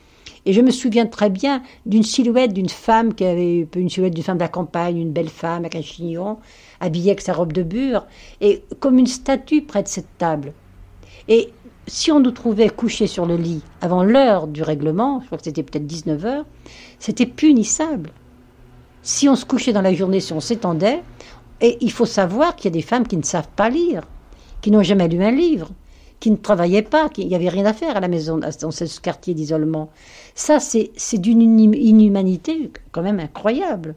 Et je me souviens très bien d'une silhouette d'une femme qui avait une silhouette d'une femme de la campagne, une belle femme avec un chignon, habillée avec sa robe de bure, et comme une statue près de cette table. Et si on nous trouvait couchés sur le lit avant l'heure du règlement, je crois que c'était peut-être 19 heures, c'était punissable. Si on se couchait dans la journée, si on s'étendait, et il faut savoir qu'il y a des femmes qui ne savent pas lire, qui n'ont jamais lu un livre, qui ne travaillaient pas, qu'il n'y avait rien à faire à la maison, dans ce quartier d'isolement. Ça, c'est d'une inhumanité quand même incroyable.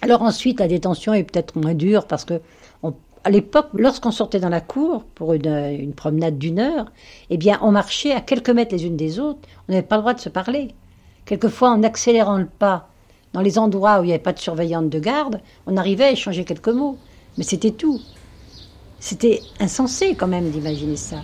Alors ensuite, la détention est peut-être moins dure parce que à l'époque, lorsqu'on sortait dans la cour pour une, promenade d'une heure, eh bien, on marchait à quelques mètres les unes des autres. On n'avait pas le droit de se parler. Quelquefois, en accélérant le pas dans les endroits où il n'y avait pas de surveillante de garde, on arrivait à échanger quelques mots. Mais c'était tout. C'était insensé quand même d'imaginer ça.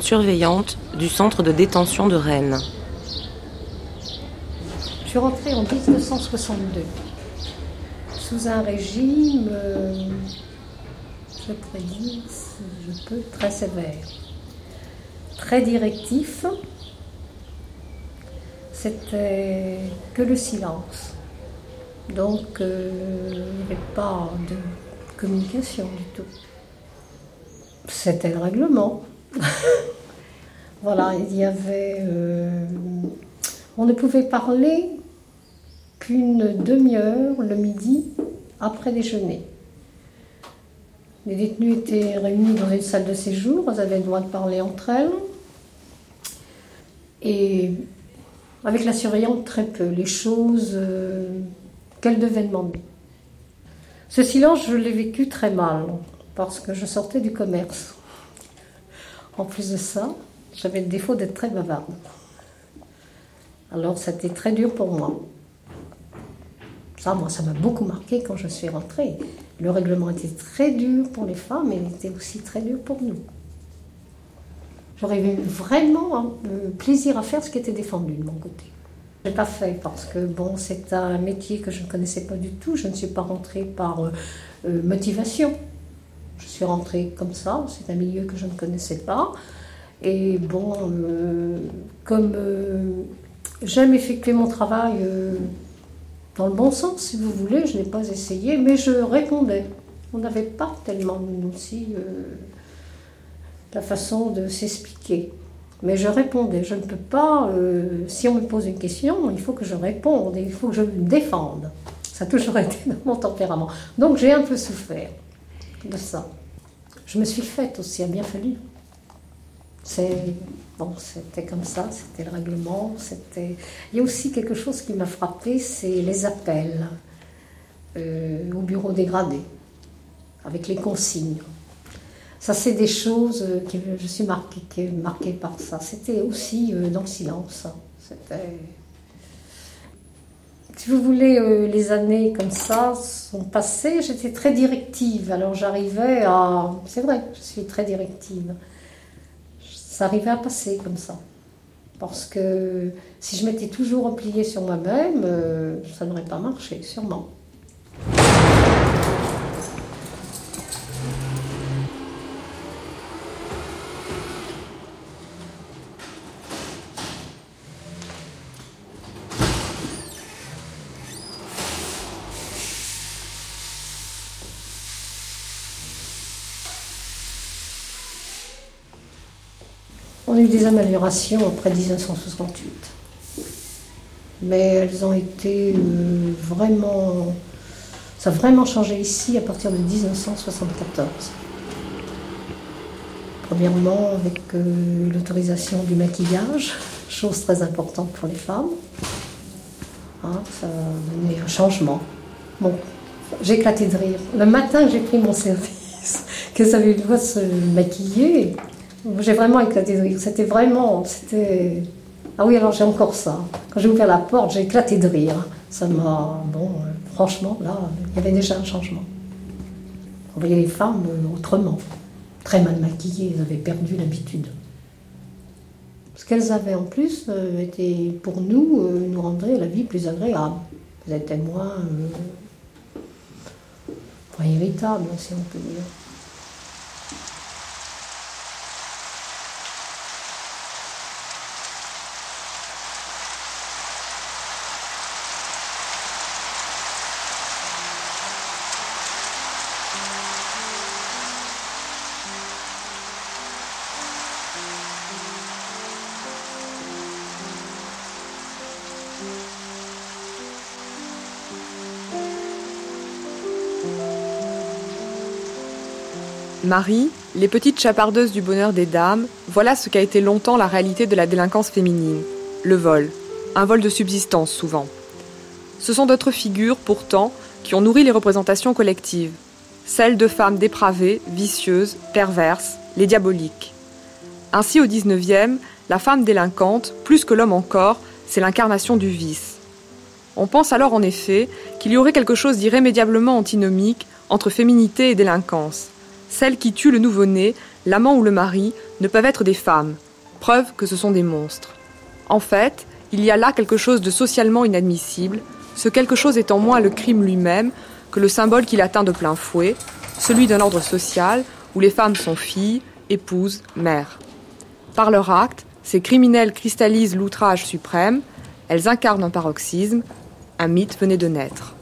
Surveillante du centre de détention de Rennes. Je suis rentrée en 1962 sous un régime, euh, je dire, si je peux, très sévère, très directif. C'était que le silence. Donc, euh, il n'y avait pas de communication du tout. C'était le règlement. voilà, il y avait. Euh, on ne pouvait parler qu'une demi-heure le midi après déjeuner. Les détenues étaient réunies dans une salle de séjour, elles avaient le droit de parler entre elles. Et avec la surveillante, très peu. Les choses euh, qu'elle devait demander. Ce silence, je l'ai vécu très mal, parce que je sortais du commerce. En plus de ça, j'avais le défaut d'être très bavarde. Alors c'était très dur pour moi. Ça, moi, ça m'a beaucoup marqué quand je suis rentrée. Le règlement était très dur pour les femmes, mais il était aussi très dur pour nous. J'aurais eu vraiment un plaisir à faire ce qui était défendu de mon côté. Je n'ai pas fait parce que bon, c'est un métier que je ne connaissais pas du tout. Je ne suis pas rentrée par euh, euh, motivation. Je suis rentrée comme ça, c'est un milieu que je ne connaissais pas. Et bon, euh, comme euh, j'aime effectuer mon travail euh, dans le bon sens, si vous voulez, je n'ai pas essayé, mais je répondais. On n'avait pas tellement, nous aussi, la façon de s'expliquer. Mais je répondais. Je ne peux pas, si on me pose une question, il faut que je réponde, il faut que je me défende. Ça a toujours été dans mon tempérament. Donc j'ai un peu souffert de ça. Je me suis faite aussi, a bien fallu. C'était comme ça, c'était le règlement. C'était. Il y a aussi quelque chose qui m'a frappé, c'est les appels euh, au bureau dégradé avec les consignes. Ça, c'est des choses que je suis marquée, par ça. C'était aussi dans le silence. C'était si vous voulez, euh, les années comme ça sont passées, j'étais très directive. Alors j'arrivais à... C'est vrai, je suis très directive. Ça arrivait à passer comme ça. Parce que si je m'étais toujours repliée sur moi-même, euh, ça n'aurait pas marché, sûrement. Améliorations après 1968. Mais elles ont été euh, vraiment. Ça a vraiment changé ici à partir de 1974. Premièrement, avec euh, l'autorisation du maquillage, chose très importante pour les femmes. Hein, ça a donné un changement. Bon, j'ai éclaté de rire. Le matin, j'ai pris mon service, que ça avait une se maquiller. J'ai vraiment éclaté de rire. C'était vraiment. C'était... Ah oui, alors j'ai encore ça. Quand j'ai ouvert la porte, j'ai éclaté de rire. Ça m'a. Bon, euh, franchement, là, il y avait déjà un changement. On voyait les femmes euh, autrement. Très mal maquillées, elles avaient perdu l'habitude. Ce qu'elles avaient en plus euh, était, pour nous, nous rendrait la vie plus agréable. Elles étaient moins. moins irritables, si on peut dire. Marie, les petites chapardeuses du bonheur des dames, voilà ce qu'a été longtemps la réalité de la délinquance féminine. Le vol. Un vol de subsistance souvent. Ce sont d'autres figures, pourtant, qui ont nourri les représentations collectives. Celles de femmes dépravées, vicieuses, perverses, les diaboliques. Ainsi, au XIXe, la femme délinquante, plus que l'homme encore, c'est l'incarnation du vice. On pense alors en effet qu'il y aurait quelque chose d'irrémédiablement antinomique entre féminité et délinquance. Celles qui tuent le nouveau-né, l'amant ou le mari, ne peuvent être des femmes, preuve que ce sont des monstres. En fait, il y a là quelque chose de socialement inadmissible, ce quelque chose étant moins le crime lui-même que le symbole qu'il atteint de plein fouet, celui d'un ordre social où les femmes sont filles, épouses, mères. Par leur acte, ces criminels cristallisent l'outrage suprême, elles incarnent un paroxysme, un mythe venait de naître.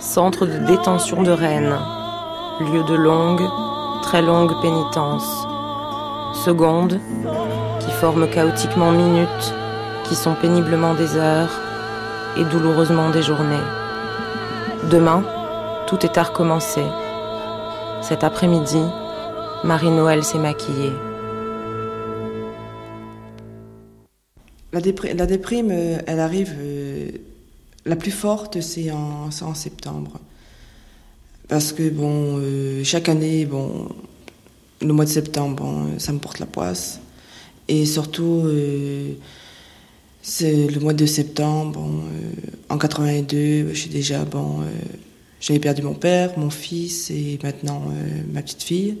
Centre de détention de Rennes. Lieu de longue, très longue pénitence. Seconde, qui forment chaotiquement minutes, qui sont péniblement des heures et douloureusement des journées. Demain, tout est à recommencer. Cet après-midi, Marie-Noël s'est maquillée. La, déprime, euh, elle arrive, euh, la plus forte, c'est en, septembre. Parce que, bon, euh, chaque année, bon, le mois de septembre, bon, ça me porte la poisse. Et surtout, c'est le mois de septembre, bon, en 82, je suis déjà, bon, j'avais perdu mon père, mon fils et maintenant ma petite fille.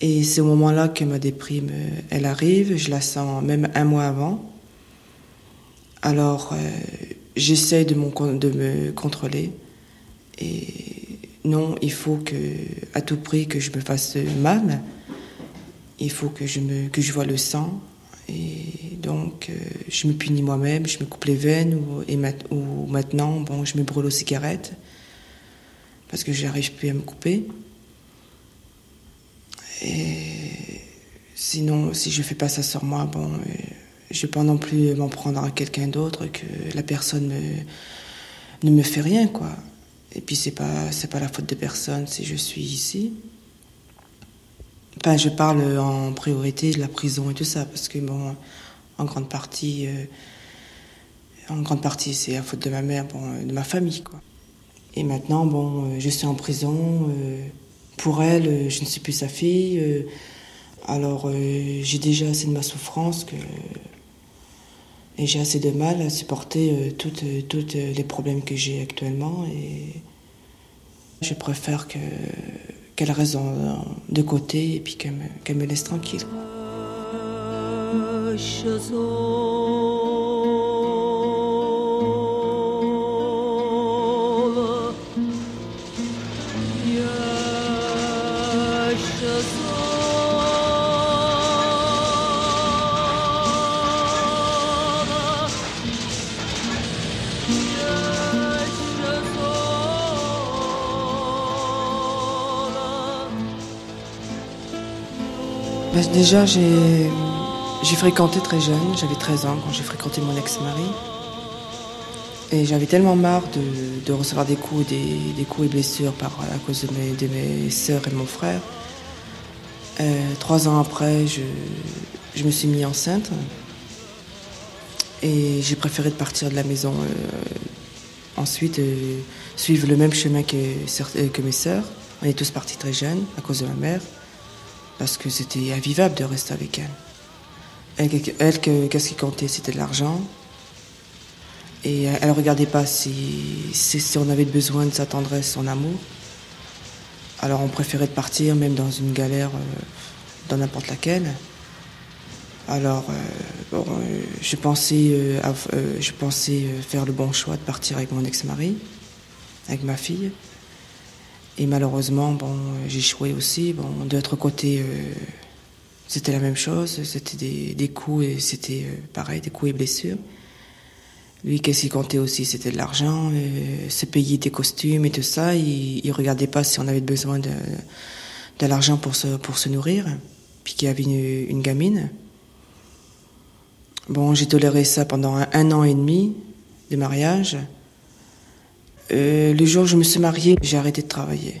Et c'est au moment-là que ma déprime, elle arrive. Je la sens même un mois avant. Alors, euh, j'essaie de, me contrôler. Et non, il faut que, à tout prix, que je me fasse mal. Il faut que je, me, vois le sang. Et donc, euh, je me punis moi-même, je me coupe les veines, ou, maintenant, je me brûle aux cigarettes, parce que j'arrive plus à me couper. Et sinon, si je fais pas ça sur moi, bon, euh, je vais pas non plus m'en prendre à quelqu'un d'autre que la personne ne me fait rien, quoi. Et puis c'est pas c'est pas la faute de personne si je suis ici. Enfin, je parle en priorité de la prison et tout ça parce que bon, en grande partie, euh, en grande partie c'est la faute de ma mère, bon, de ma famille, quoi. Et maintenant, bon, euh, je suis en prison. Euh, pour elle, je ne suis plus sa fille. Alors, j'ai déjà assez de ma souffrance que et j'ai assez de mal à supporter euh, tous toutes les problèmes que j'ai actuellement. Et je préfère que, qu'elle reste de côté et puis qu'elle me laisse tranquille. Déjà, j'ai fréquenté très jeune, j'avais 13 ans quand j'ai fréquenté mon ex-mari. Et j'avais tellement marre de, recevoir des coups, des, des, coups et blessures par, à cause de mes, sœurs et de mon frère. Euh, trois ans après, je, je, me suis mis enceinte. Et j'ai préféré de partir de la maison. Euh, ensuite, euh, suivre le même chemin que, que mes sœurs. On est tous partis très jeunes à cause de ma mère parce que c'était invivable de rester avec elle. Elle, qu'est-ce qui comptait? C'était de l'argent. Et elle ne regardait pas si, on avait besoin de sa tendresse, son amour. Alors on préférait de partir, même dans une galère, euh, dans n'importe laquelle. Alors, euh, euh, je pensais, je pensais faire le bon choix de partir avec mon ex-mari, avec ma fille. Et malheureusement, bon, échoué aussi. Bon, de l'autre côté, euh, c'était la même chose. C'était des, coups et c'était euh, pareil, des coups et blessures. Lui, qu'est-ce qu'il comptait aussi? C'était de l'argent, euh, se payer des costumes et tout ça. Il, il regardait pas si on avait besoin de, l'argent pour se, pour se nourrir. Puis qu'il y avait une, une gamine. Bon, j'ai toléré ça pendant un an et demi de mariage. Euh, le jour où je me suis mariée, j'ai arrêté de travailler.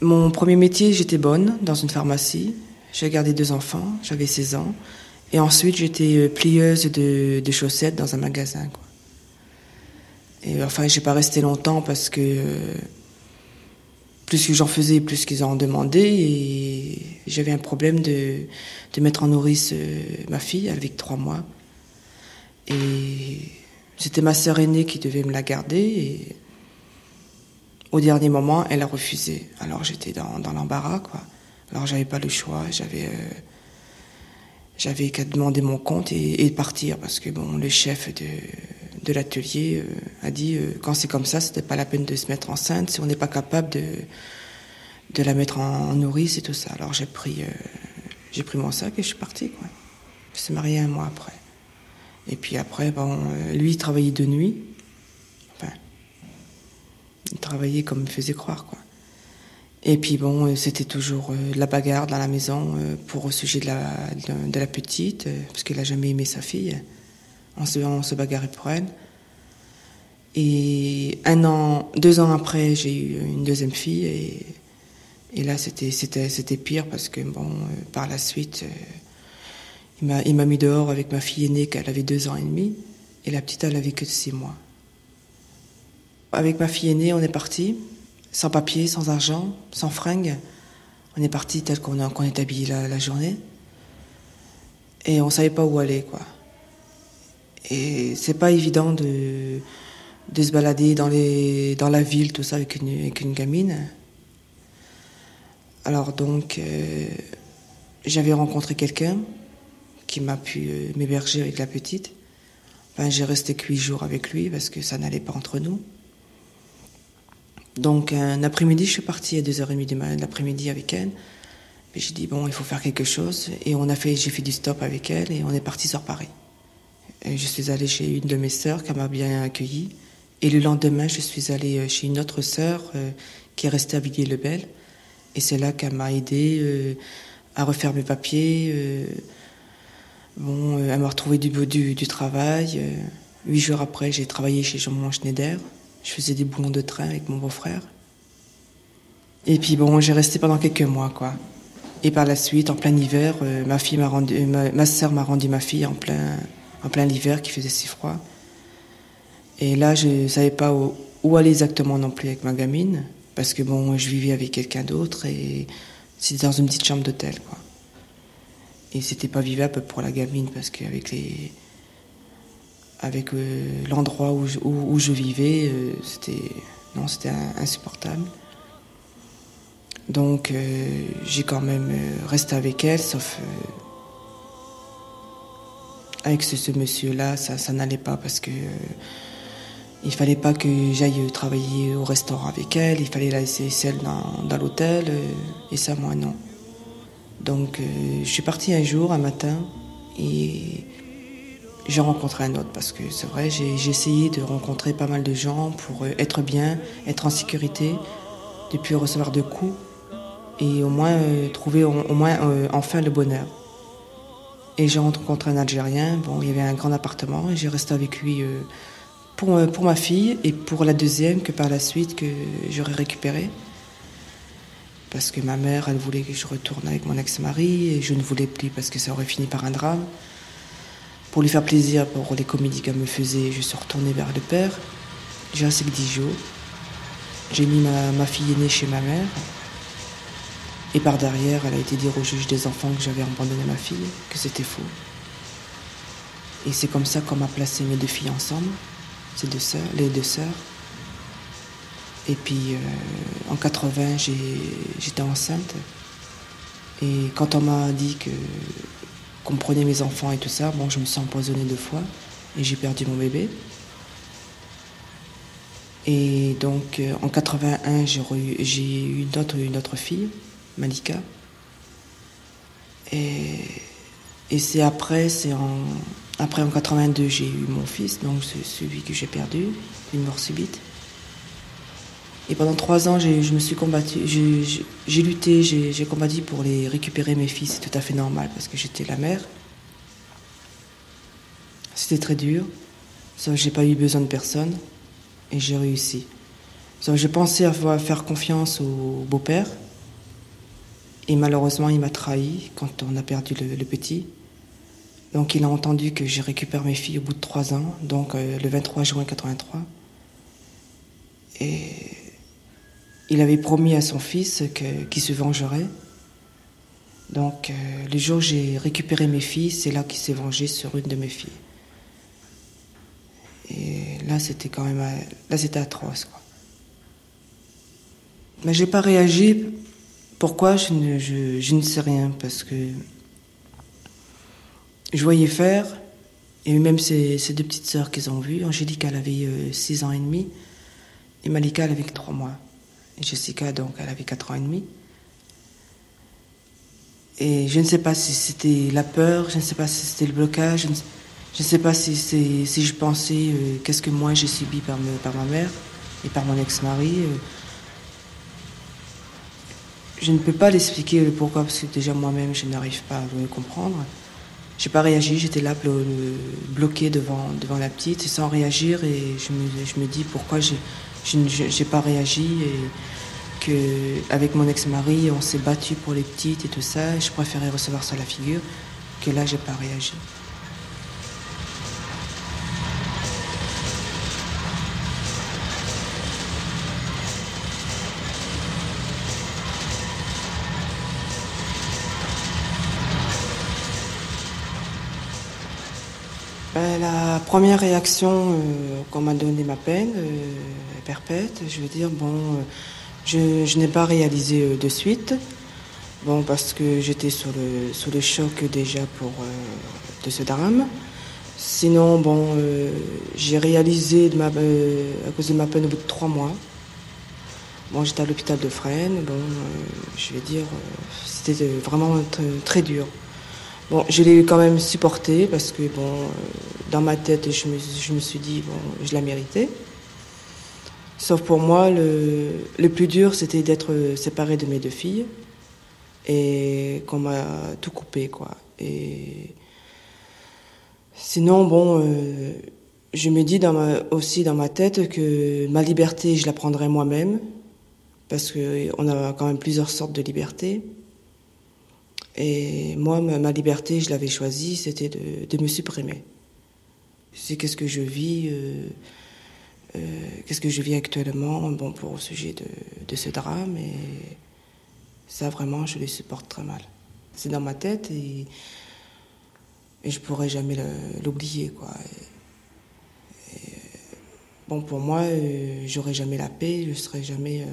Mon premier métier, j'étais bonne dans une pharmacie. J'ai gardé deux enfants, j'avais 16 ans. Et ensuite, j'étais euh, plieuse de, chaussettes dans un magasin. Quoi. Et enfin, j'ai pas resté longtemps parce que euh, plus que j'en faisais, plus qu'ils en demandaient. Et j'avais un problème de, mettre en nourrice ma fille avec trois mois. Et c'était ma sœur aînée qui devait me la garder. Au dernier moment, elle a refusé. Alors j'étais dans, dans l'embarras, quoi. Alors j'avais pas le choix, j'avais euh, qu'à demander mon compte et, partir parce que bon, le chef de, de l'atelier euh, a dit euh, quand c'est comme ça, c'était pas la peine de se mettre enceinte si on n'est pas capable de de la mettre en, nourrice et tout ça. Alors j'ai pris pris mon sac et je suis partie. Quoi. Je suis mariée un mois après. Et puis après, bon, lui, il travaillait de nuit. Il travaillait comme il faisait croire, quoi. Et puis bon, euh, c'était toujours euh, la bagarre dans la maison pour au sujet de la, de, la petite, parce qu'il n'a jamais aimé sa fille. On se, on se bagarrait pour elle. Et un an, deux ans après, j'ai eu une deuxième fille et, et là c'était pire parce que bon, par la suite, il m'a mis dehors avec ma fille aînée, qu'elle avait deux ans et demi, et la petite, elle avait que six mois. Avec ma fille aînée, on est parti, sans papier, sans argent, sans fringues. On est parti tel qu'on est habillé la, journée. Et on savait pas où aller, quoi. Et c'est pas évident de, de se balader dans, les, dans la ville, tout ça, avec une, avec une gamine. Alors donc, euh, j'avais rencontré quelqu'un qui m'a pu euh, m'héberger avec la petite. Enfin, j'ai resté huit jours avec lui parce que ça n'allait pas entre nous. Donc un après-midi, je suis partie à 2h30 du matin l'après-midi avec elle. J'ai dit bon, il faut faire quelque chose. Et on a fait, j'ai fait du stop avec elle et on est parti sur Paris. Je suis allée chez une de mes sœurs qui m'a bien accueillie. Et le lendemain, je suis allée euh, chez une autre sœur euh, qui est restée à Villiers-le-Bel. Et c'est là qu'elle m'a aidé à refaire mes papiers. Bon, euh, elle m'a retrouvé du, du, travail. Euh, huit jours après, j'ai travaillé chez Jean Schneider. Je faisais des boulons de train avec mon beau-frère. Et puis bon, j'ai resté pendant quelques mois, quoi. Et par la suite, en plein hiver, euh, ma fille m'a rendu, ma, ma sœur m'a rendu ma fille en plein, en plein hiver qui faisait si froid. Et là, je savais pas où, où, aller exactement non plus avec ma gamine, parce que bon, je vivais avec quelqu'un d'autre et c'était dans une petite chambre d'hôtel, quoi. Et c'était pas vivable pour la gamine parce qu'avec les avec euh, l'endroit où, je vivais, euh, c'était non, c'était insupportable. Donc euh, j'ai quand même resté avec elle, sauf avec ce, monsieur-là, ça, n'allait pas parce que il fallait pas que j'aille travailler au restaurant avec elle, il fallait la laisser seule dans, dans l'hôtel, et ça moi non. Donc je suis partie un jour, un matin, et j'ai rencontré un autre parce que c'est vrai, j'ai essayé de rencontrer pas mal de gens pour euh, être bien, être en sécurité, de plus recevoir de coups et au moins euh, trouver au, moins enfin le bonheur. Et j'ai rencontré un Algérien, bon, il y avait un grand appartement et j'ai resté avec lui pour, pour ma fille et pour la deuxième que par la suite que j'aurais récupérée parce que ma mère, elle voulait que je retourne avec mon ex-mari et je ne voulais plus parce que ça aurait fini par un drame. Pour lui faire plaisir pour les comédies qu'elle me faisait, je suis retournée vers le père. J'ai resté que dix jours. J'ai mis ma, fille aînée chez ma mère. Et par derrière, elle a été dire au juge des enfants que j'avais abandonné ma fille, que c'était faux. Et c'est comme ça qu'on m'a placé mes deux filles ensemble, ces deux sœurs, les deux sœurs. Et puis euh, en 80, j'étais enceinte. Et quand on m'a dit que qu'on mes enfants et tout ça, bon, je me suis empoisonnée deux fois et j'ai perdu mon bébé. Et donc euh, en 81, j'ai eu une autre, une autre fille, Malika. Et, c'est après, c'est en, après en 82, j'ai eu mon fils, donc celui que j'ai perdu, une mort subite. Et pendant trois ans, je me suis combattu, j'ai lutté, j'ai combattu pour les récupérer mes fils. C'est tout à fait normal parce que j'étais la mère. C'était très dur. Sauf que j'ai pas eu besoin de personne et j'ai réussi. J'ai pensé avoir faire confiance au beau-père et malheureusement il m'a trahi quand on a perdu le, petit. Donc il a entendu que j'ai récupéré mes filles au bout de trois ans, donc euh, le 23 juin 83. Et il avait promis à son fils qu'il se vengerait. Donc, euh, le jour où j'ai récupéré mes filles, c'est là qu'il s'est vengé sur une de mes filles. Et là, c'était quand même. Là, atroce, quoi. Mais j'ai pas réagi. Pourquoi? Je ne, je, ne sais rien, parce que je voyais faire, et même ces, deux petites sœurs qu'ils ont vues, Angélique, elle avait 6 euh, ans et demi, et Malika, elle avait 3 mois. Jessica, donc, elle avait 4 ans et demi. Et je ne sais pas si c'était la peur, je ne sais pas si c'était le blocage, je ne, sais pas si, je pensais euh, qu'est-ce que moi j'ai subi par, par ma mère et par mon ex-mari. Euh. Je ne peux pas l'expliquer le pourquoi, parce que déjà moi-même, je n'arrive pas à me comprendre. J'ai pas réagi, j'étais là bloquée devant, devant la petite, sans réagir, et je me, je me dis pourquoi je n'ai pas réagi, et que avec mon ex-mari, on s'est battu pour les petites et tout ça, je préférais recevoir ça à la figure, que là, j'ai pas réagi. Ben, la première réaction euh, qu'on m'a donné ma peine euh, perpète, je veux dire, bon, euh, je, n'ai pas réalisé de suite, bon, parce que j'étais sous le, le choc déjà pour, de ce drame. Sinon, bon, j'ai réalisé de ma, à cause de ma peine au bout de trois mois. Bon, j'étais à l'hôpital de Fresnes, bon, je vais dire, c'était vraiment très dur. Bon, je l'ai quand même supporté parce que, bon, euh, dans ma tête, je me, je me suis dit, bon, je la méritais. Sauf pour moi, le, plus dur, c'était d'être séparé de mes deux filles et qu'on m'a tout coupé, quoi. Et sinon, bon, euh, je me dis dans ma, aussi dans ma tête que ma liberté, je la prendrai moi-même parce qu'on a quand même plusieurs sortes de liberté. Et moi, ma, liberté, je l'avais choisie, c'était de, me supprimer. C'est qu'est-ce que je vis, euh, euh, qu'est-ce que je vis actuellement, bon, pour au sujet de, ce drame. Ça, vraiment, je le supporte très mal. C'est dans ma tête et, et je pourrais jamais l'oublier, bon, pour moi, euh, j'aurais jamais la paix, je serais jamais.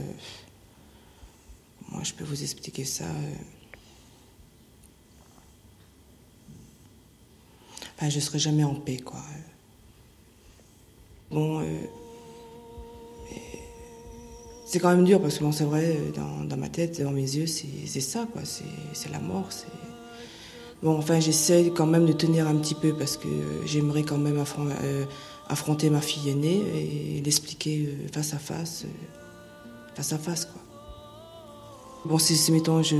moi, je peux vous expliquer ça. enfin, je serai jamais en paix, quoi. Bon, euh, c'est quand même dur parce que bon, c'est vrai, dans, ma tête, dans mes yeux, c'est ça, quoi. C'est la mort. Bon. Enfin, j'essaie quand même de tenir un petit peu parce que j'aimerais quand même euh, affronter ma fille aînée et l'expliquer euh, face à face, face à face, quoi. Bon, si, mettons, je,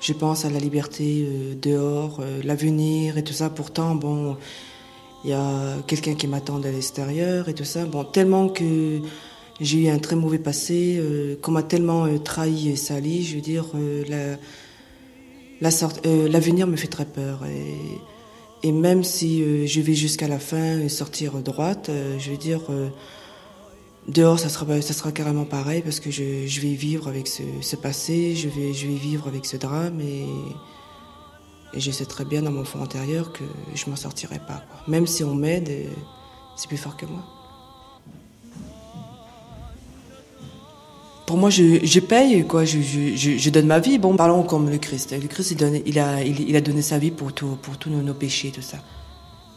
je pense à la liberté euh, dehors, euh, l'avenir et tout ça, pourtant, bon, il y a quelqu'un qui m'attend à l'extérieur et tout ça. Bon, tellement que j'ai eu un très mauvais passé, euh, qu'on m'a tellement trahi et sali, je veux dire, la, l'avenir me fait très peur. Et, même si je vais jusqu'à la fin et sortir droite, je veux dire Dehors, ça sera, ça sera carrément pareil parce que je, je vais vivre avec ce, passé, je vais, je vais vivre avec ce drame et, je sais très bien dans mon fond intérieur que je m'en sortirai pas. Même si on m'aide, c'est plus fort que moi. Pour moi, je, je paye, quoi. Je, je, je, donne ma vie. Bon, parlons comme le Christ. Le Christ, il, il, a, il, a donné sa vie pour, tout, pour tous nos, péchés, tout ça.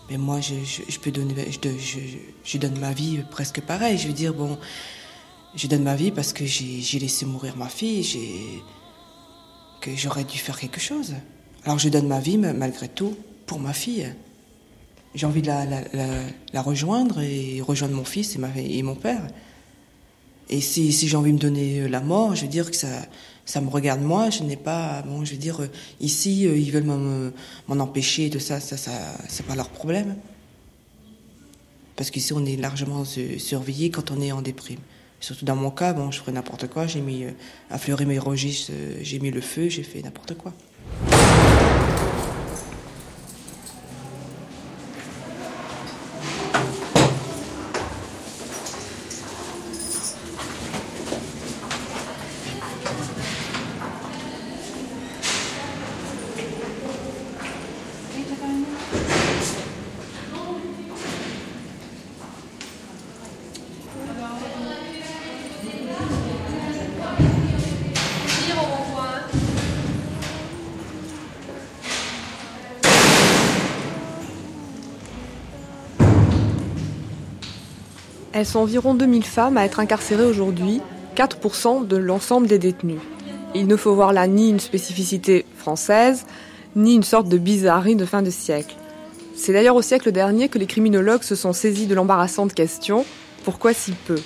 Mais moi, je, peux donner, je, donne ma vie presque pareil. Je veux dire, bon, je donne ma vie parce que j'ai laissé mourir ma fille, j'ai que j'aurais dû faire quelque chose. Alors je donne ma vie malgré tout pour ma fille. J'ai envie de la, la, la, rejoindre et rejoindre mon fils et, ma, et mon père. Et si, j'ai envie de me donner la mort, je veux dire que ça, ça me regarde moi, je n'ai pas, bon, je veux dire, euh, ici, euh, ils veulent m'en empêcher, de ça, ça, ça, c'est pas leur problème. Parce qu'ici, on est largement surveillé quand on est en déprime. Surtout dans mon cas, bon, je ferais n'importe quoi, j'ai mis, euh, fleurer mes registres, j'ai mis le feu, j'ai fait n'importe quoi. Elles sont environ 2000 femmes à être incarcérées aujourd'hui, 4% de l'ensemble des détenus. Il ne faut voir là ni une spécificité française, ni une sorte de bizarrerie de fin de siècle. C'est d'ailleurs au siècle dernier que les criminologues se sont saisis de l'embarrassante question pourquoi si peu?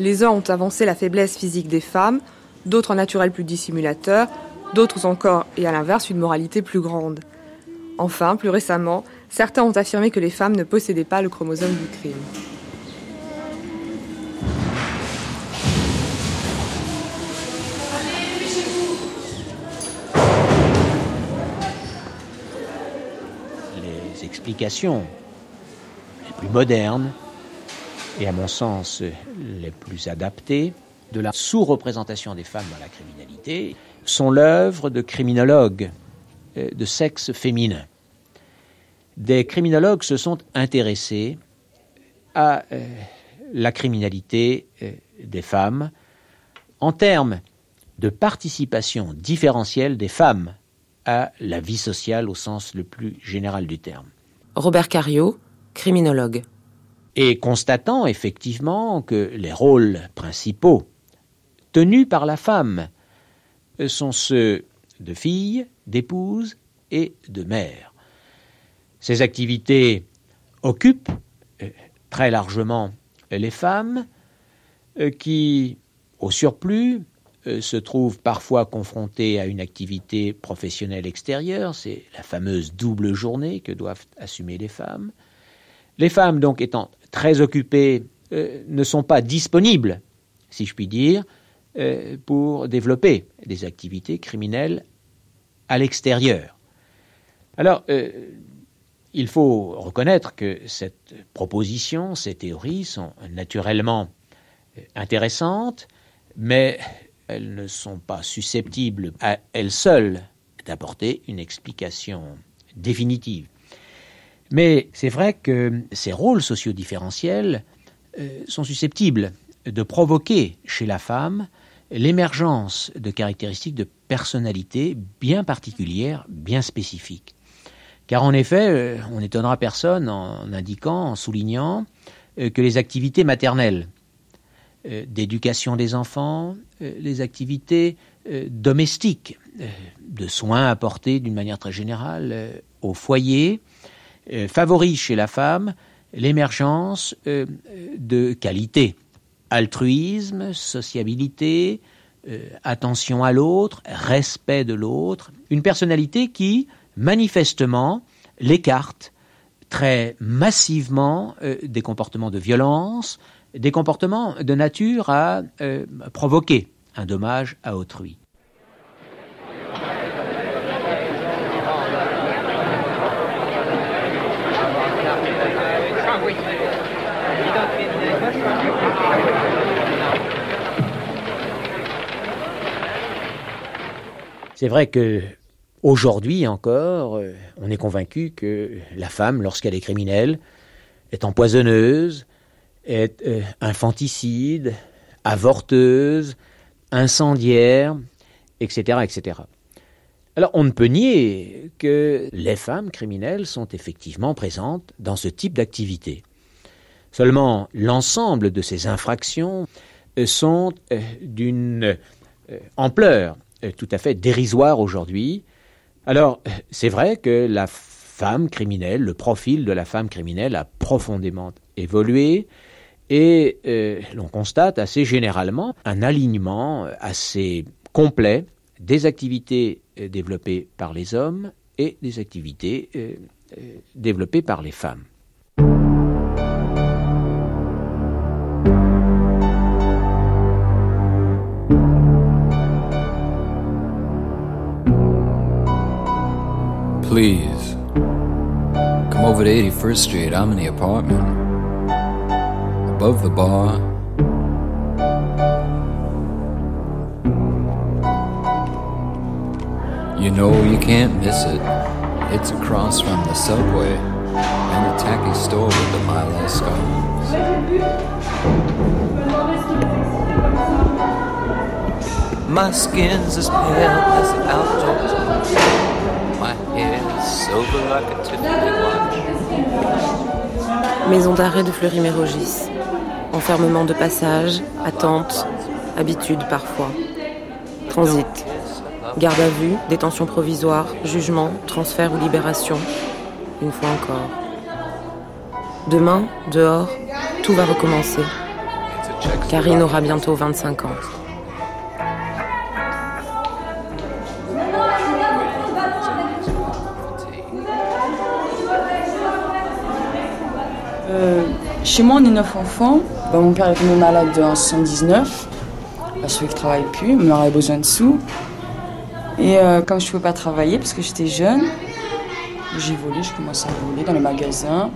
Les uns ont avancé la faiblesse physique des femmes, d'autres un naturel plus dissimulateur, d'autres encore, et à l'inverse, une moralité plus grande. Enfin, plus récemment, certains ont affirmé que les femmes ne possédaient pas le chromosome du crime. Les explications les plus modernes et à mon sens les plus adaptées de la sous-représentation des femmes dans la criminalité sont l'œuvre de criminologues euh, de sexe féminin. Des criminologues se sont intéressés à euh, la criminalité euh, des femmes en termes de participation différentielle des femmes à la vie sociale au sens le plus général du terme. Robert Cario, criminologue. Et constatant effectivement que les rôles principaux tenus par la femme sont ceux de fille, d'épouse et de mère. Ces activités occupent euh, très largement les femmes euh, qui, au surplus, se trouvent parfois confrontées à une activité professionnelle extérieure, c'est la fameuse double journée que doivent assumer les femmes. Les femmes, donc, étant très occupées, ne sont pas disponibles, si je puis dire, euh, pour développer des activités criminelles à l'extérieur. Alors, euh, il faut reconnaître que cette proposition, ces théories sont naturellement euh, intéressantes, mais elles ne sont pas susceptibles à elles seules d'apporter une explication définitive. Mais c'est vrai que ces rôles sociodifferentiels sont susceptibles de provoquer chez la femme l'émergence de caractéristiques de personnalité bien particulières, bien spécifiques. Car en effet, euh, on n'étonnera personne en indiquant, en soulignant euh, que les activités maternelles, euh, d'éducation des enfants, les activités domestiques, de soins apportés d'une manière très générale au foyer, favorisent chez la femme l'émergence de qualités altruisme, sociabilité, euh, attention à l'autre, respect de l'autre, une personnalité qui, manifestement, l'écarte très massivement euh, des comportements de violence, des comportements de nature à euh, provoquer un dommage à autrui. C'est vrai que aujourd'hui encore, euh, on est convaincu que la femme, lorsqu'elle est criminelle, est empoisonneuse, est euh, infanticide, avorteuse, incendiaire, etc., etc. Alors on ne peut nier que les femmes criminelles sont effectivement présentes dans ce type d'activité. Seulement l'ensemble de ces infractions euh, sont d'une ampleur euh, tout à fait dérisoire aujourd'hui. Alors, c'est vrai que la femme criminelle, le profil de la femme criminelle a profondément évolué et euh, l'on constate assez généralement un alignement assez complet des activités euh, développées par les hommes et des activités développées par les femmes. Please. Come over to 81st Street. I'm in the apartment. Above the bar. You know you can't miss it. It's across from the subway and the tacky store with the Milo scones. My skin's as pale as the outdoors. My hair's silver like a Tiffany watch. Maison d'arrêt de Fleury-Mérogis. Enfermement de passage, attente, habitude parfois. Transit. Garde à vue, détention provisoire, jugement, transfert ou libération. Une fois encore. Demain, dehors, tout va recommencer. Karine aura bientôt 25 ans. Chez moi, on est neuf enfants. Bah, mon père est tombé malade en 79. Parce qu'il ne travaille plus. Ma mère avait besoin de sous. Et euh, comme je ne pouvais pas travailler parce que j'étais jeune, j'ai volé, je commençais à voler dans les magasins.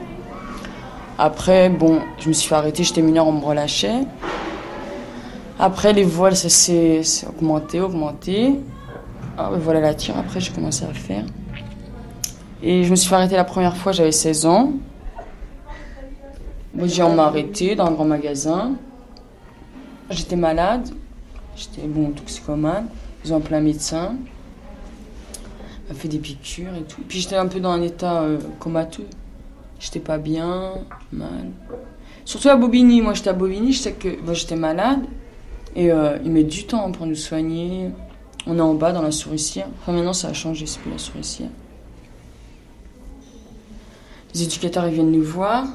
Après, bon, je me suis fait arrêter, j'étais mineure, on me relâchait. Après, les voiles, ça s'est augmenté, augmenté. Ah, voilà la tire, après, j'ai commencé à faire. Et je me suis fait arrêter la première fois, j'avais 16 ans. Moi, j'ai on m'a dans un grand magasin. J'étais malade. J'étais bon toxicomane. Ils ont appelé un médecin. Il m'a fait des piqûres et tout. Puis j'étais un peu dans un état euh, comateux. J'étais pas bien, mal. Surtout à Bobigny. Moi, j'étais à Bobigny. Je sais que moi, j'étais malade. Et euh, ils mettent du temps pour nous soigner. On est en bas dans la souricière. Enfin, maintenant, ça a changé. C'est plus la souricière. Les éducateurs, ils viennent nous voir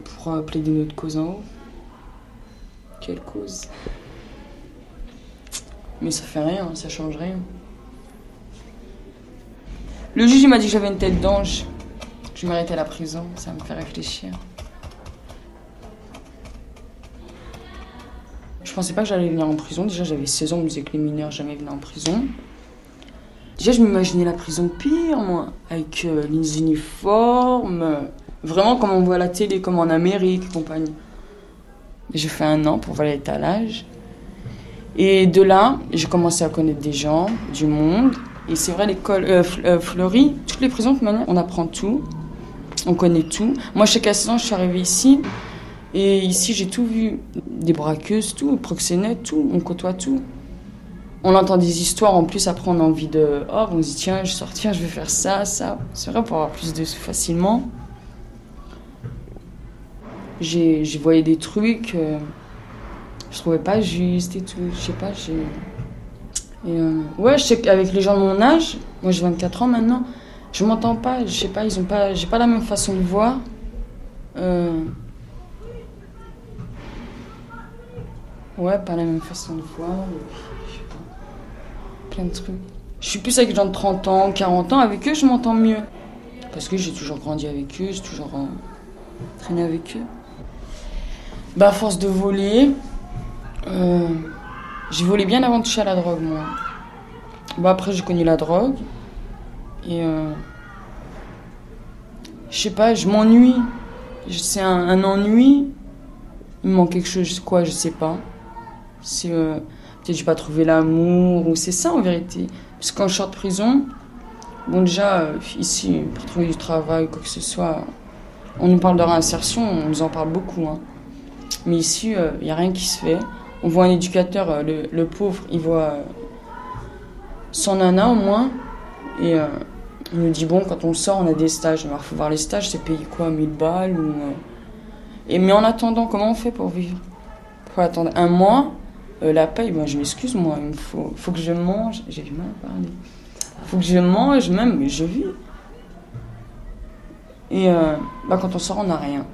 pour euh, plaider notre cause en haut. Quelle cause Mais ça fait rien, ça change rien. Le juge il m'a dit que j'avais une tête d'ange. Je méritais la prison, ça me fait réfléchir. Je pensais pas que j'allais venir en prison. Déjà, j'avais 16 ans, on me disait que les mineurs jamais venaient en prison. Déjà, je m'imaginais la prison pire, moi, avec euh, les uniformes, vraiment comme on voit la télé, comme en Amérique et compagnie. J'ai fait un an pour voir l'étalage. Et de là, j'ai commencé à connaître des gens, du monde. Et c'est vrai, l'école euh, euh, Fleury, toutes les prisons, maintenant, on apprend tout. On connaît tout. Moi, chez 16 ans, je suis arrivée ici. Et ici, j'ai tout vu. Des braqueuses, tout, proxénètes, tout. On côtoie tout. On entend des histoires, en plus, après, on a envie de. Oh, on se dit, tiens, je vais sortir, je vais faire ça, ça. C'est vrai, pour avoir plus de facilement. J'ai voyé des trucs. Euh, je trouvais pas juste et tout. Je sais pas, j'ai. Euh, ouais, je sais qu'avec les gens de mon âge, moi j'ai 24 ans maintenant, je m'entends pas, je sais pas, ils ont pas, j'ai pas la même façon de voir. Euh, ouais, pas la même façon de voir, je sais pas. Plein de trucs. Je suis plus avec les gens de 30 ans, 40 ans, avec eux je m'entends mieux. Parce que j'ai toujours grandi avec eux, j'ai toujours euh, traîné avec eux. Bah, à force de voler, euh, j'ai volé bien avant de toucher à la drogue, moi. Bah, après, j'ai connu la drogue. Et. Euh, je sais pas, je m'ennuie. C'est un, ennui. Il me manque quelque chose, quoi, je sais pas. C'est. Euh, Peut-être j'ai pas trouvé l'amour, ou c'est ça en vérité. Parce que quand je sors de prison, bon, déjà, euh, ici, pour trouver du travail, quoi que ce soit, on nous parle de réinsertion, on nous en parle beaucoup. Hein. Mais ici, il euh, n'y a rien qui se fait. On voit un éducateur, euh, le, pauvre, il voit son nana au moins. Et il nous dit bon, quand on sort, on a des stages. Alors, il faut voir les stages, c'est payé quoi 1000 balles ou, et, Mais en attendant, comment on fait pour vivre? Faut attendre un mois. la paye, moi, je m'excuse, moi, il faut, faut que je mange. J'ai du mal à parler. Faut que je mange, même, mais je vis. Et bah, quand on sort, on n'a rien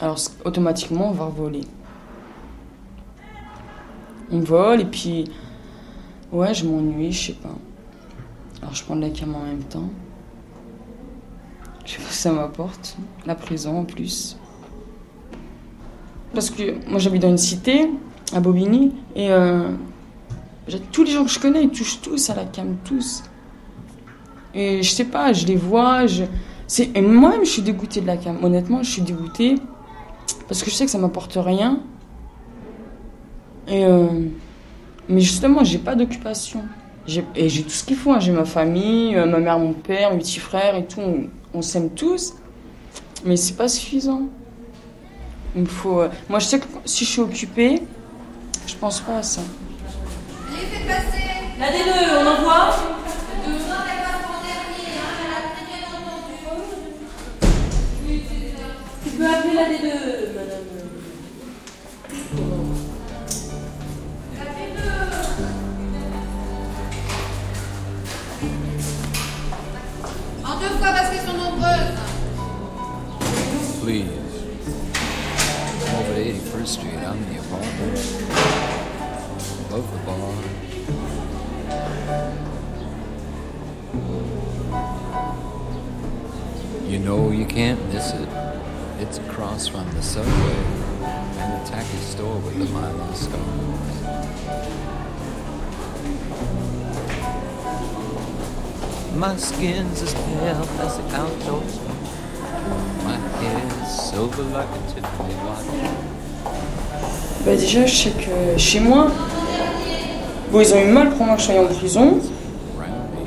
alors automatiquement on va voler. On vole et puis ouais je m'ennuie, je sais pas. Alors je prends de la cam en même temps. Je sais pas si ça m'apporte. La prison en plus. Parce que moi j'habite dans une cité, à Bobigny, et euh, tous les gens que je connais, ils touchent tous à la cam, tous. Et je sais pas, je les vois, je... Et moi-même je suis dégoûtée de la cam. Honnêtement, je suis dégoûtée. Parce que je sais que ça m'apporte rien. Et euh, mais justement, j'ai pas d'occupation. Et j'ai tout ce qu'il faut. Hein. J'ai ma famille, euh, ma mère, mon père, mes petits frères et tout. On, s'aime tous. Mais c'est pas suffisant. Il me faut. Euh, moi, je sais que si je suis occupée, je pense pas à ça. La D2, on envoie Tu peux appeler la D2, Please. I'm over at 81st Street. I'm in the apartment. Above the bar. You know you can't miss it. It's across from the subway and the tacky store with the Milo scones. My skin's as pale as the outdoors. Bah déjà, je sais que chez moi, bon, ils ont eu mal pour moi que je sois en prison.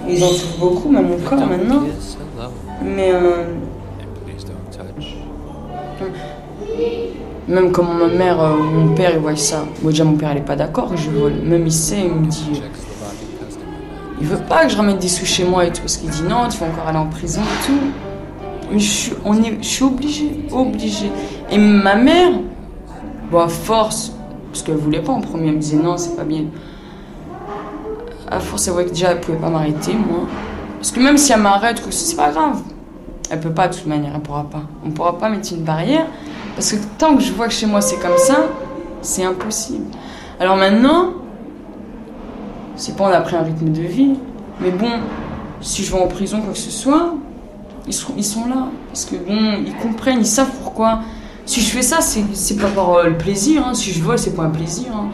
Ils en souffrent beaucoup, même mon corps maintenant. Mais euh, même comment ma mère euh, ou mon père, ils voient ça. Bon, déjà, mon père, il est pas d'accord je vole. Même il sait, il me dit. Il veut pas que je ramène des sous chez moi et tout, parce qu'il dit non, tu vas encore aller en prison et tout. Je suis, on est, je suis obligée, obligée. Et ma mère, à force, parce qu'elle voulait pas en premier, elle me disait non, c'est pas bien. À force, elle voyait que déjà, elle pouvait pas m'arrêter, moi. Parce que même si elle m'arrête, c'est pas grave. Elle peut pas, de toute manière, elle pourra pas. On pourra pas mettre une barrière. Parce que tant que je vois que chez moi c'est comme ça, c'est impossible. Alors maintenant, c'est pas on a pris un rythme de vie. Mais bon, si je vais en prison, quoi que ce soit, ils sont, là. Parce que bon, ils comprennent, ils savent pourquoi. Si je fais ça, c'est pas pour euh, le plaisir. hein. Si je vole, c'est pas un plaisir. hein.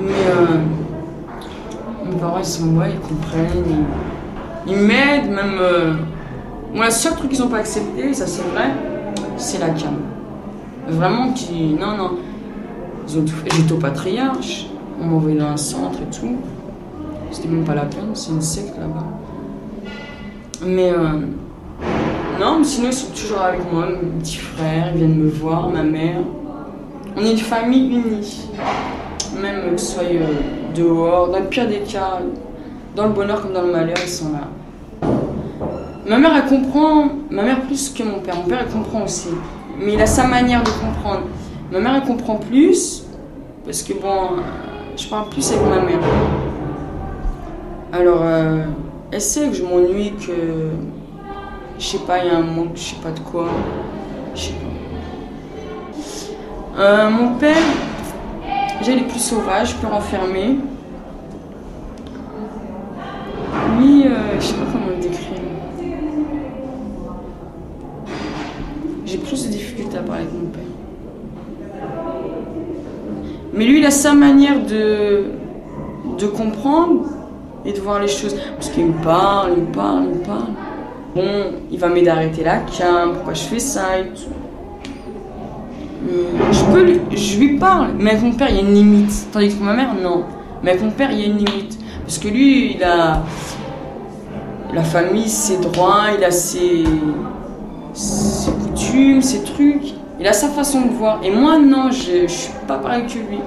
Mais euh, mes parents, ils sont ouais, ils comprennent. Ils, m'aident, même. euh, Bon, le seul truc qu'ils ont pas accepté, ça c'est vrai, c'est la cam. Vraiment, qui. Non, non. Ils ont tout fait. J'étais au patriarche. On m'a envoyé dans un centre et tout. C'était même pas la peine, c'est une secte là-bas. Mais euh, non, sinon ils sont toujours avec moi, mes petits frères, ils viennent me voir, ma mère. On est une famille unie. Même que ce soit euh, dehors, dans le pire des cas, dans le bonheur comme dans le malheur, ils sont là. Ma mère, elle comprend, ma mère plus que mon père. Mon père, elle comprend aussi. Mais il a sa manière de comprendre. Ma mère, elle comprend plus, parce que bon, je parle plus avec ma mère. Alors, euh, elle sait que je m'ennuie, que je sais pas, il y a un manque, je sais pas de quoi. Je sais pas. Euh, mon père, déjà, il est plus sauvage, plus renfermé. Lui, euh, je sais pas comment le décrire. J'ai plus de difficultés à parler avec mon père. Mais lui, il a sa manière de, de comprendre et de voir les choses. Parce qu'il me parle, il me parle, il me parle. Bon, il va m'aider à arrêter la cam, pourquoi je fais ça tout. Mais Je, peux lui, je lui parle, mais avec mon père, il y a une limite. Tandis que pour ma mère, non. Mais avec mon père, il y a une limite. Parce que lui, il a la famille, ses droits, il a ses, ses coutumes, ses trucs. Il a sa façon de voir. Et moi, non, je, je suis pas pareil que lui.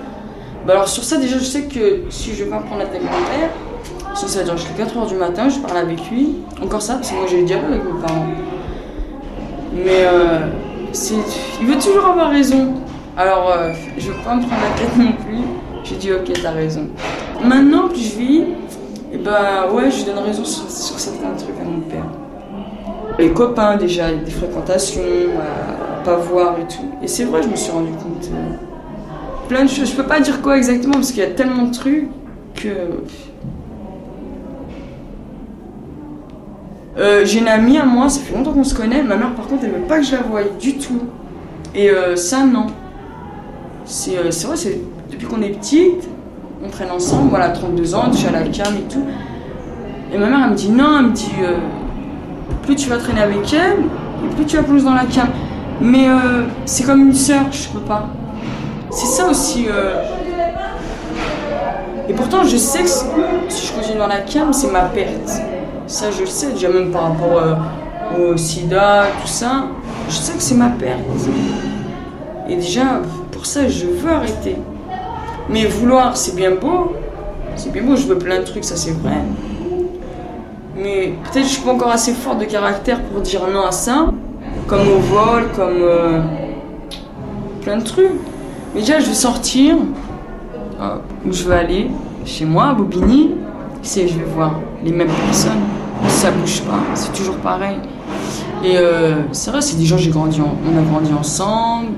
Bah alors sur ça, déjà, je sais que si je vais pas prendre la tête de mon père, ça, ça va dire jusqu'à 4h du matin, je parle avec lui. Encore ça, parce que moi, j'ai le dialogue avec mes parents. Mais euh, il veut toujours avoir raison. Alors, euh, je veux pas me prendre la tête non plus. J'ai dit, ok, t'as raison. Maintenant, plus je vis, et bah ouais, je donne raison sur, certains trucs à mon père. Les copains, déjà, des fréquentations, à pas voir et tout. Et c'est vrai, je me suis rendu compte. euh, plein de choses. Je peux pas dire quoi exactement parce qu'il y a tellement de trucs que. Euh, j'ai une amie à moi, ça fait longtemps qu'on se connaît. Ma mère, par contre, elle veut pas que je la voie du tout. Et euh, ça, non. C'est euh, vrai, c'est depuis qu'on est petite, on traîne ensemble. Voilà, 32 ans, je suis à la cam et tout. Et ma mère, elle me dit non, elle me dit euh, plus tu vas traîner avec elle, et plus tu vas plonger dans la cam. Mais c'est comme une sœur, je peux pas. C'est ça aussi. Et pourtant, je sais que si je continue dans la cam, c'est ma perte. Ça, je le sais, déjà même par rapport euh, au sida, tout ça. Je sais que c'est ma perte. Et déjà, pour ça, je veux arrêter. Mais vouloir, c'est bien beau. C'est bien beau, je veux plein de trucs, ça c'est vrai. Mais peut-être je suis pas encore assez forte de caractère pour dire non à ça. Comme au vol, comme euh, plein de trucs. Mais déjà, je vais sortir. où je veux aller Chez moi, à Bobigny. Je vais voir les mêmes personnes. Ça bouge pas, c'est toujours pareil. Et euh, c'est vrai, c'est des gens, j'ai grandi on a grandi ensemble.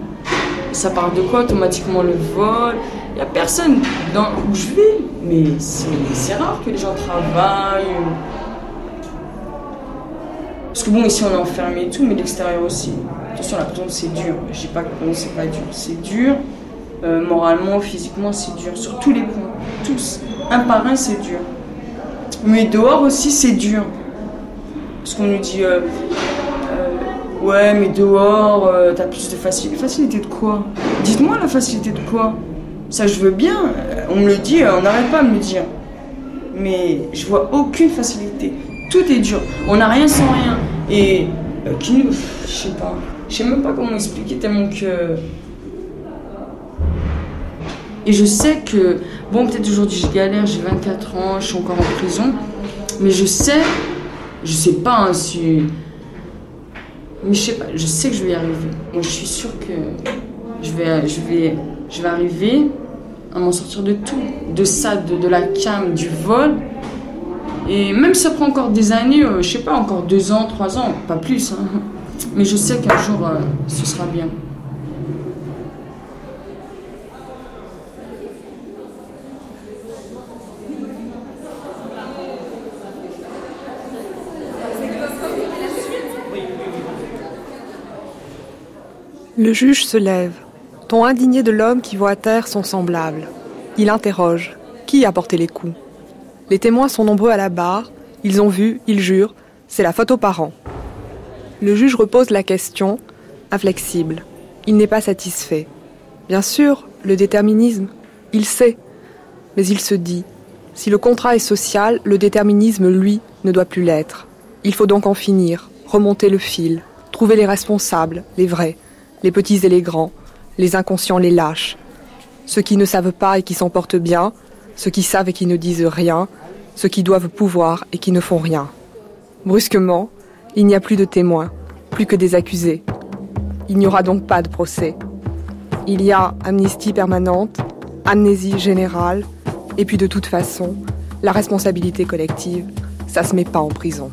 Ça parle de quoi automatiquement le vol? Il n'y a personne dans, où je vais, mais c'est rare que les gens travaillent. Parce que bon, ici on est enfermé et tout, mais l'extérieur aussi. Attention, la prison c'est dur. Je dis pas que c'est pas dur. C'est dur, euh, moralement, physiquement c'est dur. Sur tous les points. Tous. Un par un c'est dur. Mais dehors aussi c'est dur. Parce qu'on nous dit, euh, euh, ouais, mais dehors t'as plus de facilité. Facilité de quoi? Dites-moi la facilité de quoi? Ça je veux bien. On me le dit, on n'arrête pas à me le dire. Mais je vois aucune facilité tout est dur. On n'a rien sans rien. Et euh, qui nous. Je sais pas. Je sais même pas comment expliquer tellement que. Et je sais que. Bon, peut-être aujourd'hui je galère, j'ai 24 ans, je suis encore en prison. Mais je sais. Je sais pas hein, si. Mais je sais pas, je sais que je vais y arriver. Moi, je suis sûre que je vais, je vais, je vais arriver à m'en sortir de tout. De ça, de, de la cam, du vol. Et même si ça prend encore des années, euh, je sais pas, encore deux ans, trois ans, pas plus. Hein. Mais je sais qu'un jour, euh, ce sera bien. Le juge se lève, ton indigné de l'homme qui voit à terre son semblable. Il interroge. Qui a porté les coups? Les témoins sont nombreux à la barre, ils ont vu, ils jurent, c'est la faute aux parents. Le juge repose la question, inflexible. Il n'est pas satisfait. Bien sûr, le déterminisme, il sait, mais il se dit, si le contrat est social, le déterminisme, lui, ne doit plus l'être. Il faut donc en finir, remonter le fil, trouver les responsables, les vrais, les petits et les grands, les inconscients, les lâches, ceux qui ne savent pas et qui s'en portent bien, ceux qui savent et qui ne disent rien, ceux qui doivent pouvoir et qui ne font rien. Brusquement, il n'y a plus de témoins, plus que des accusés. Il n'y aura donc pas de procès. Il y a amnistie permanente, amnésie générale, et puis de toute façon, la responsabilité collective, ça se met pas en prison.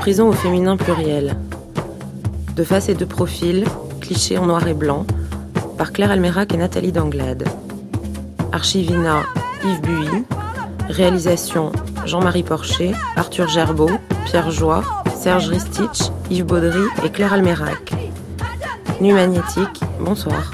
Prison au féminin pluriel. De face et de profil, clichés en noir et blanc, par Claire Almerac et Nathalie Danglade. Archivina, Yves Buy. Réalisation Jean-Marie Porcher, Arthur Gerbeau, Pierre Joie, Serge Ristich, Yves Baudry et Claire Almerac. Nuit magnétique, bonsoir.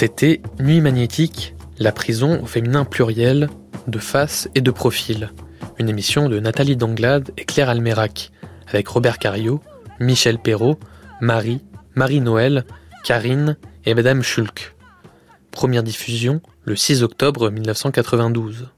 C'était Nuit magnétique, la prison au féminin pluriel, de face et de profil. Une émission de Nathalie Danglade et Claire Almerac, avec Robert Cario, Michel Perrault, Marie, Marie-Noël, Karine et Madame Schulk. Première diffusion le 6 octobre 1992.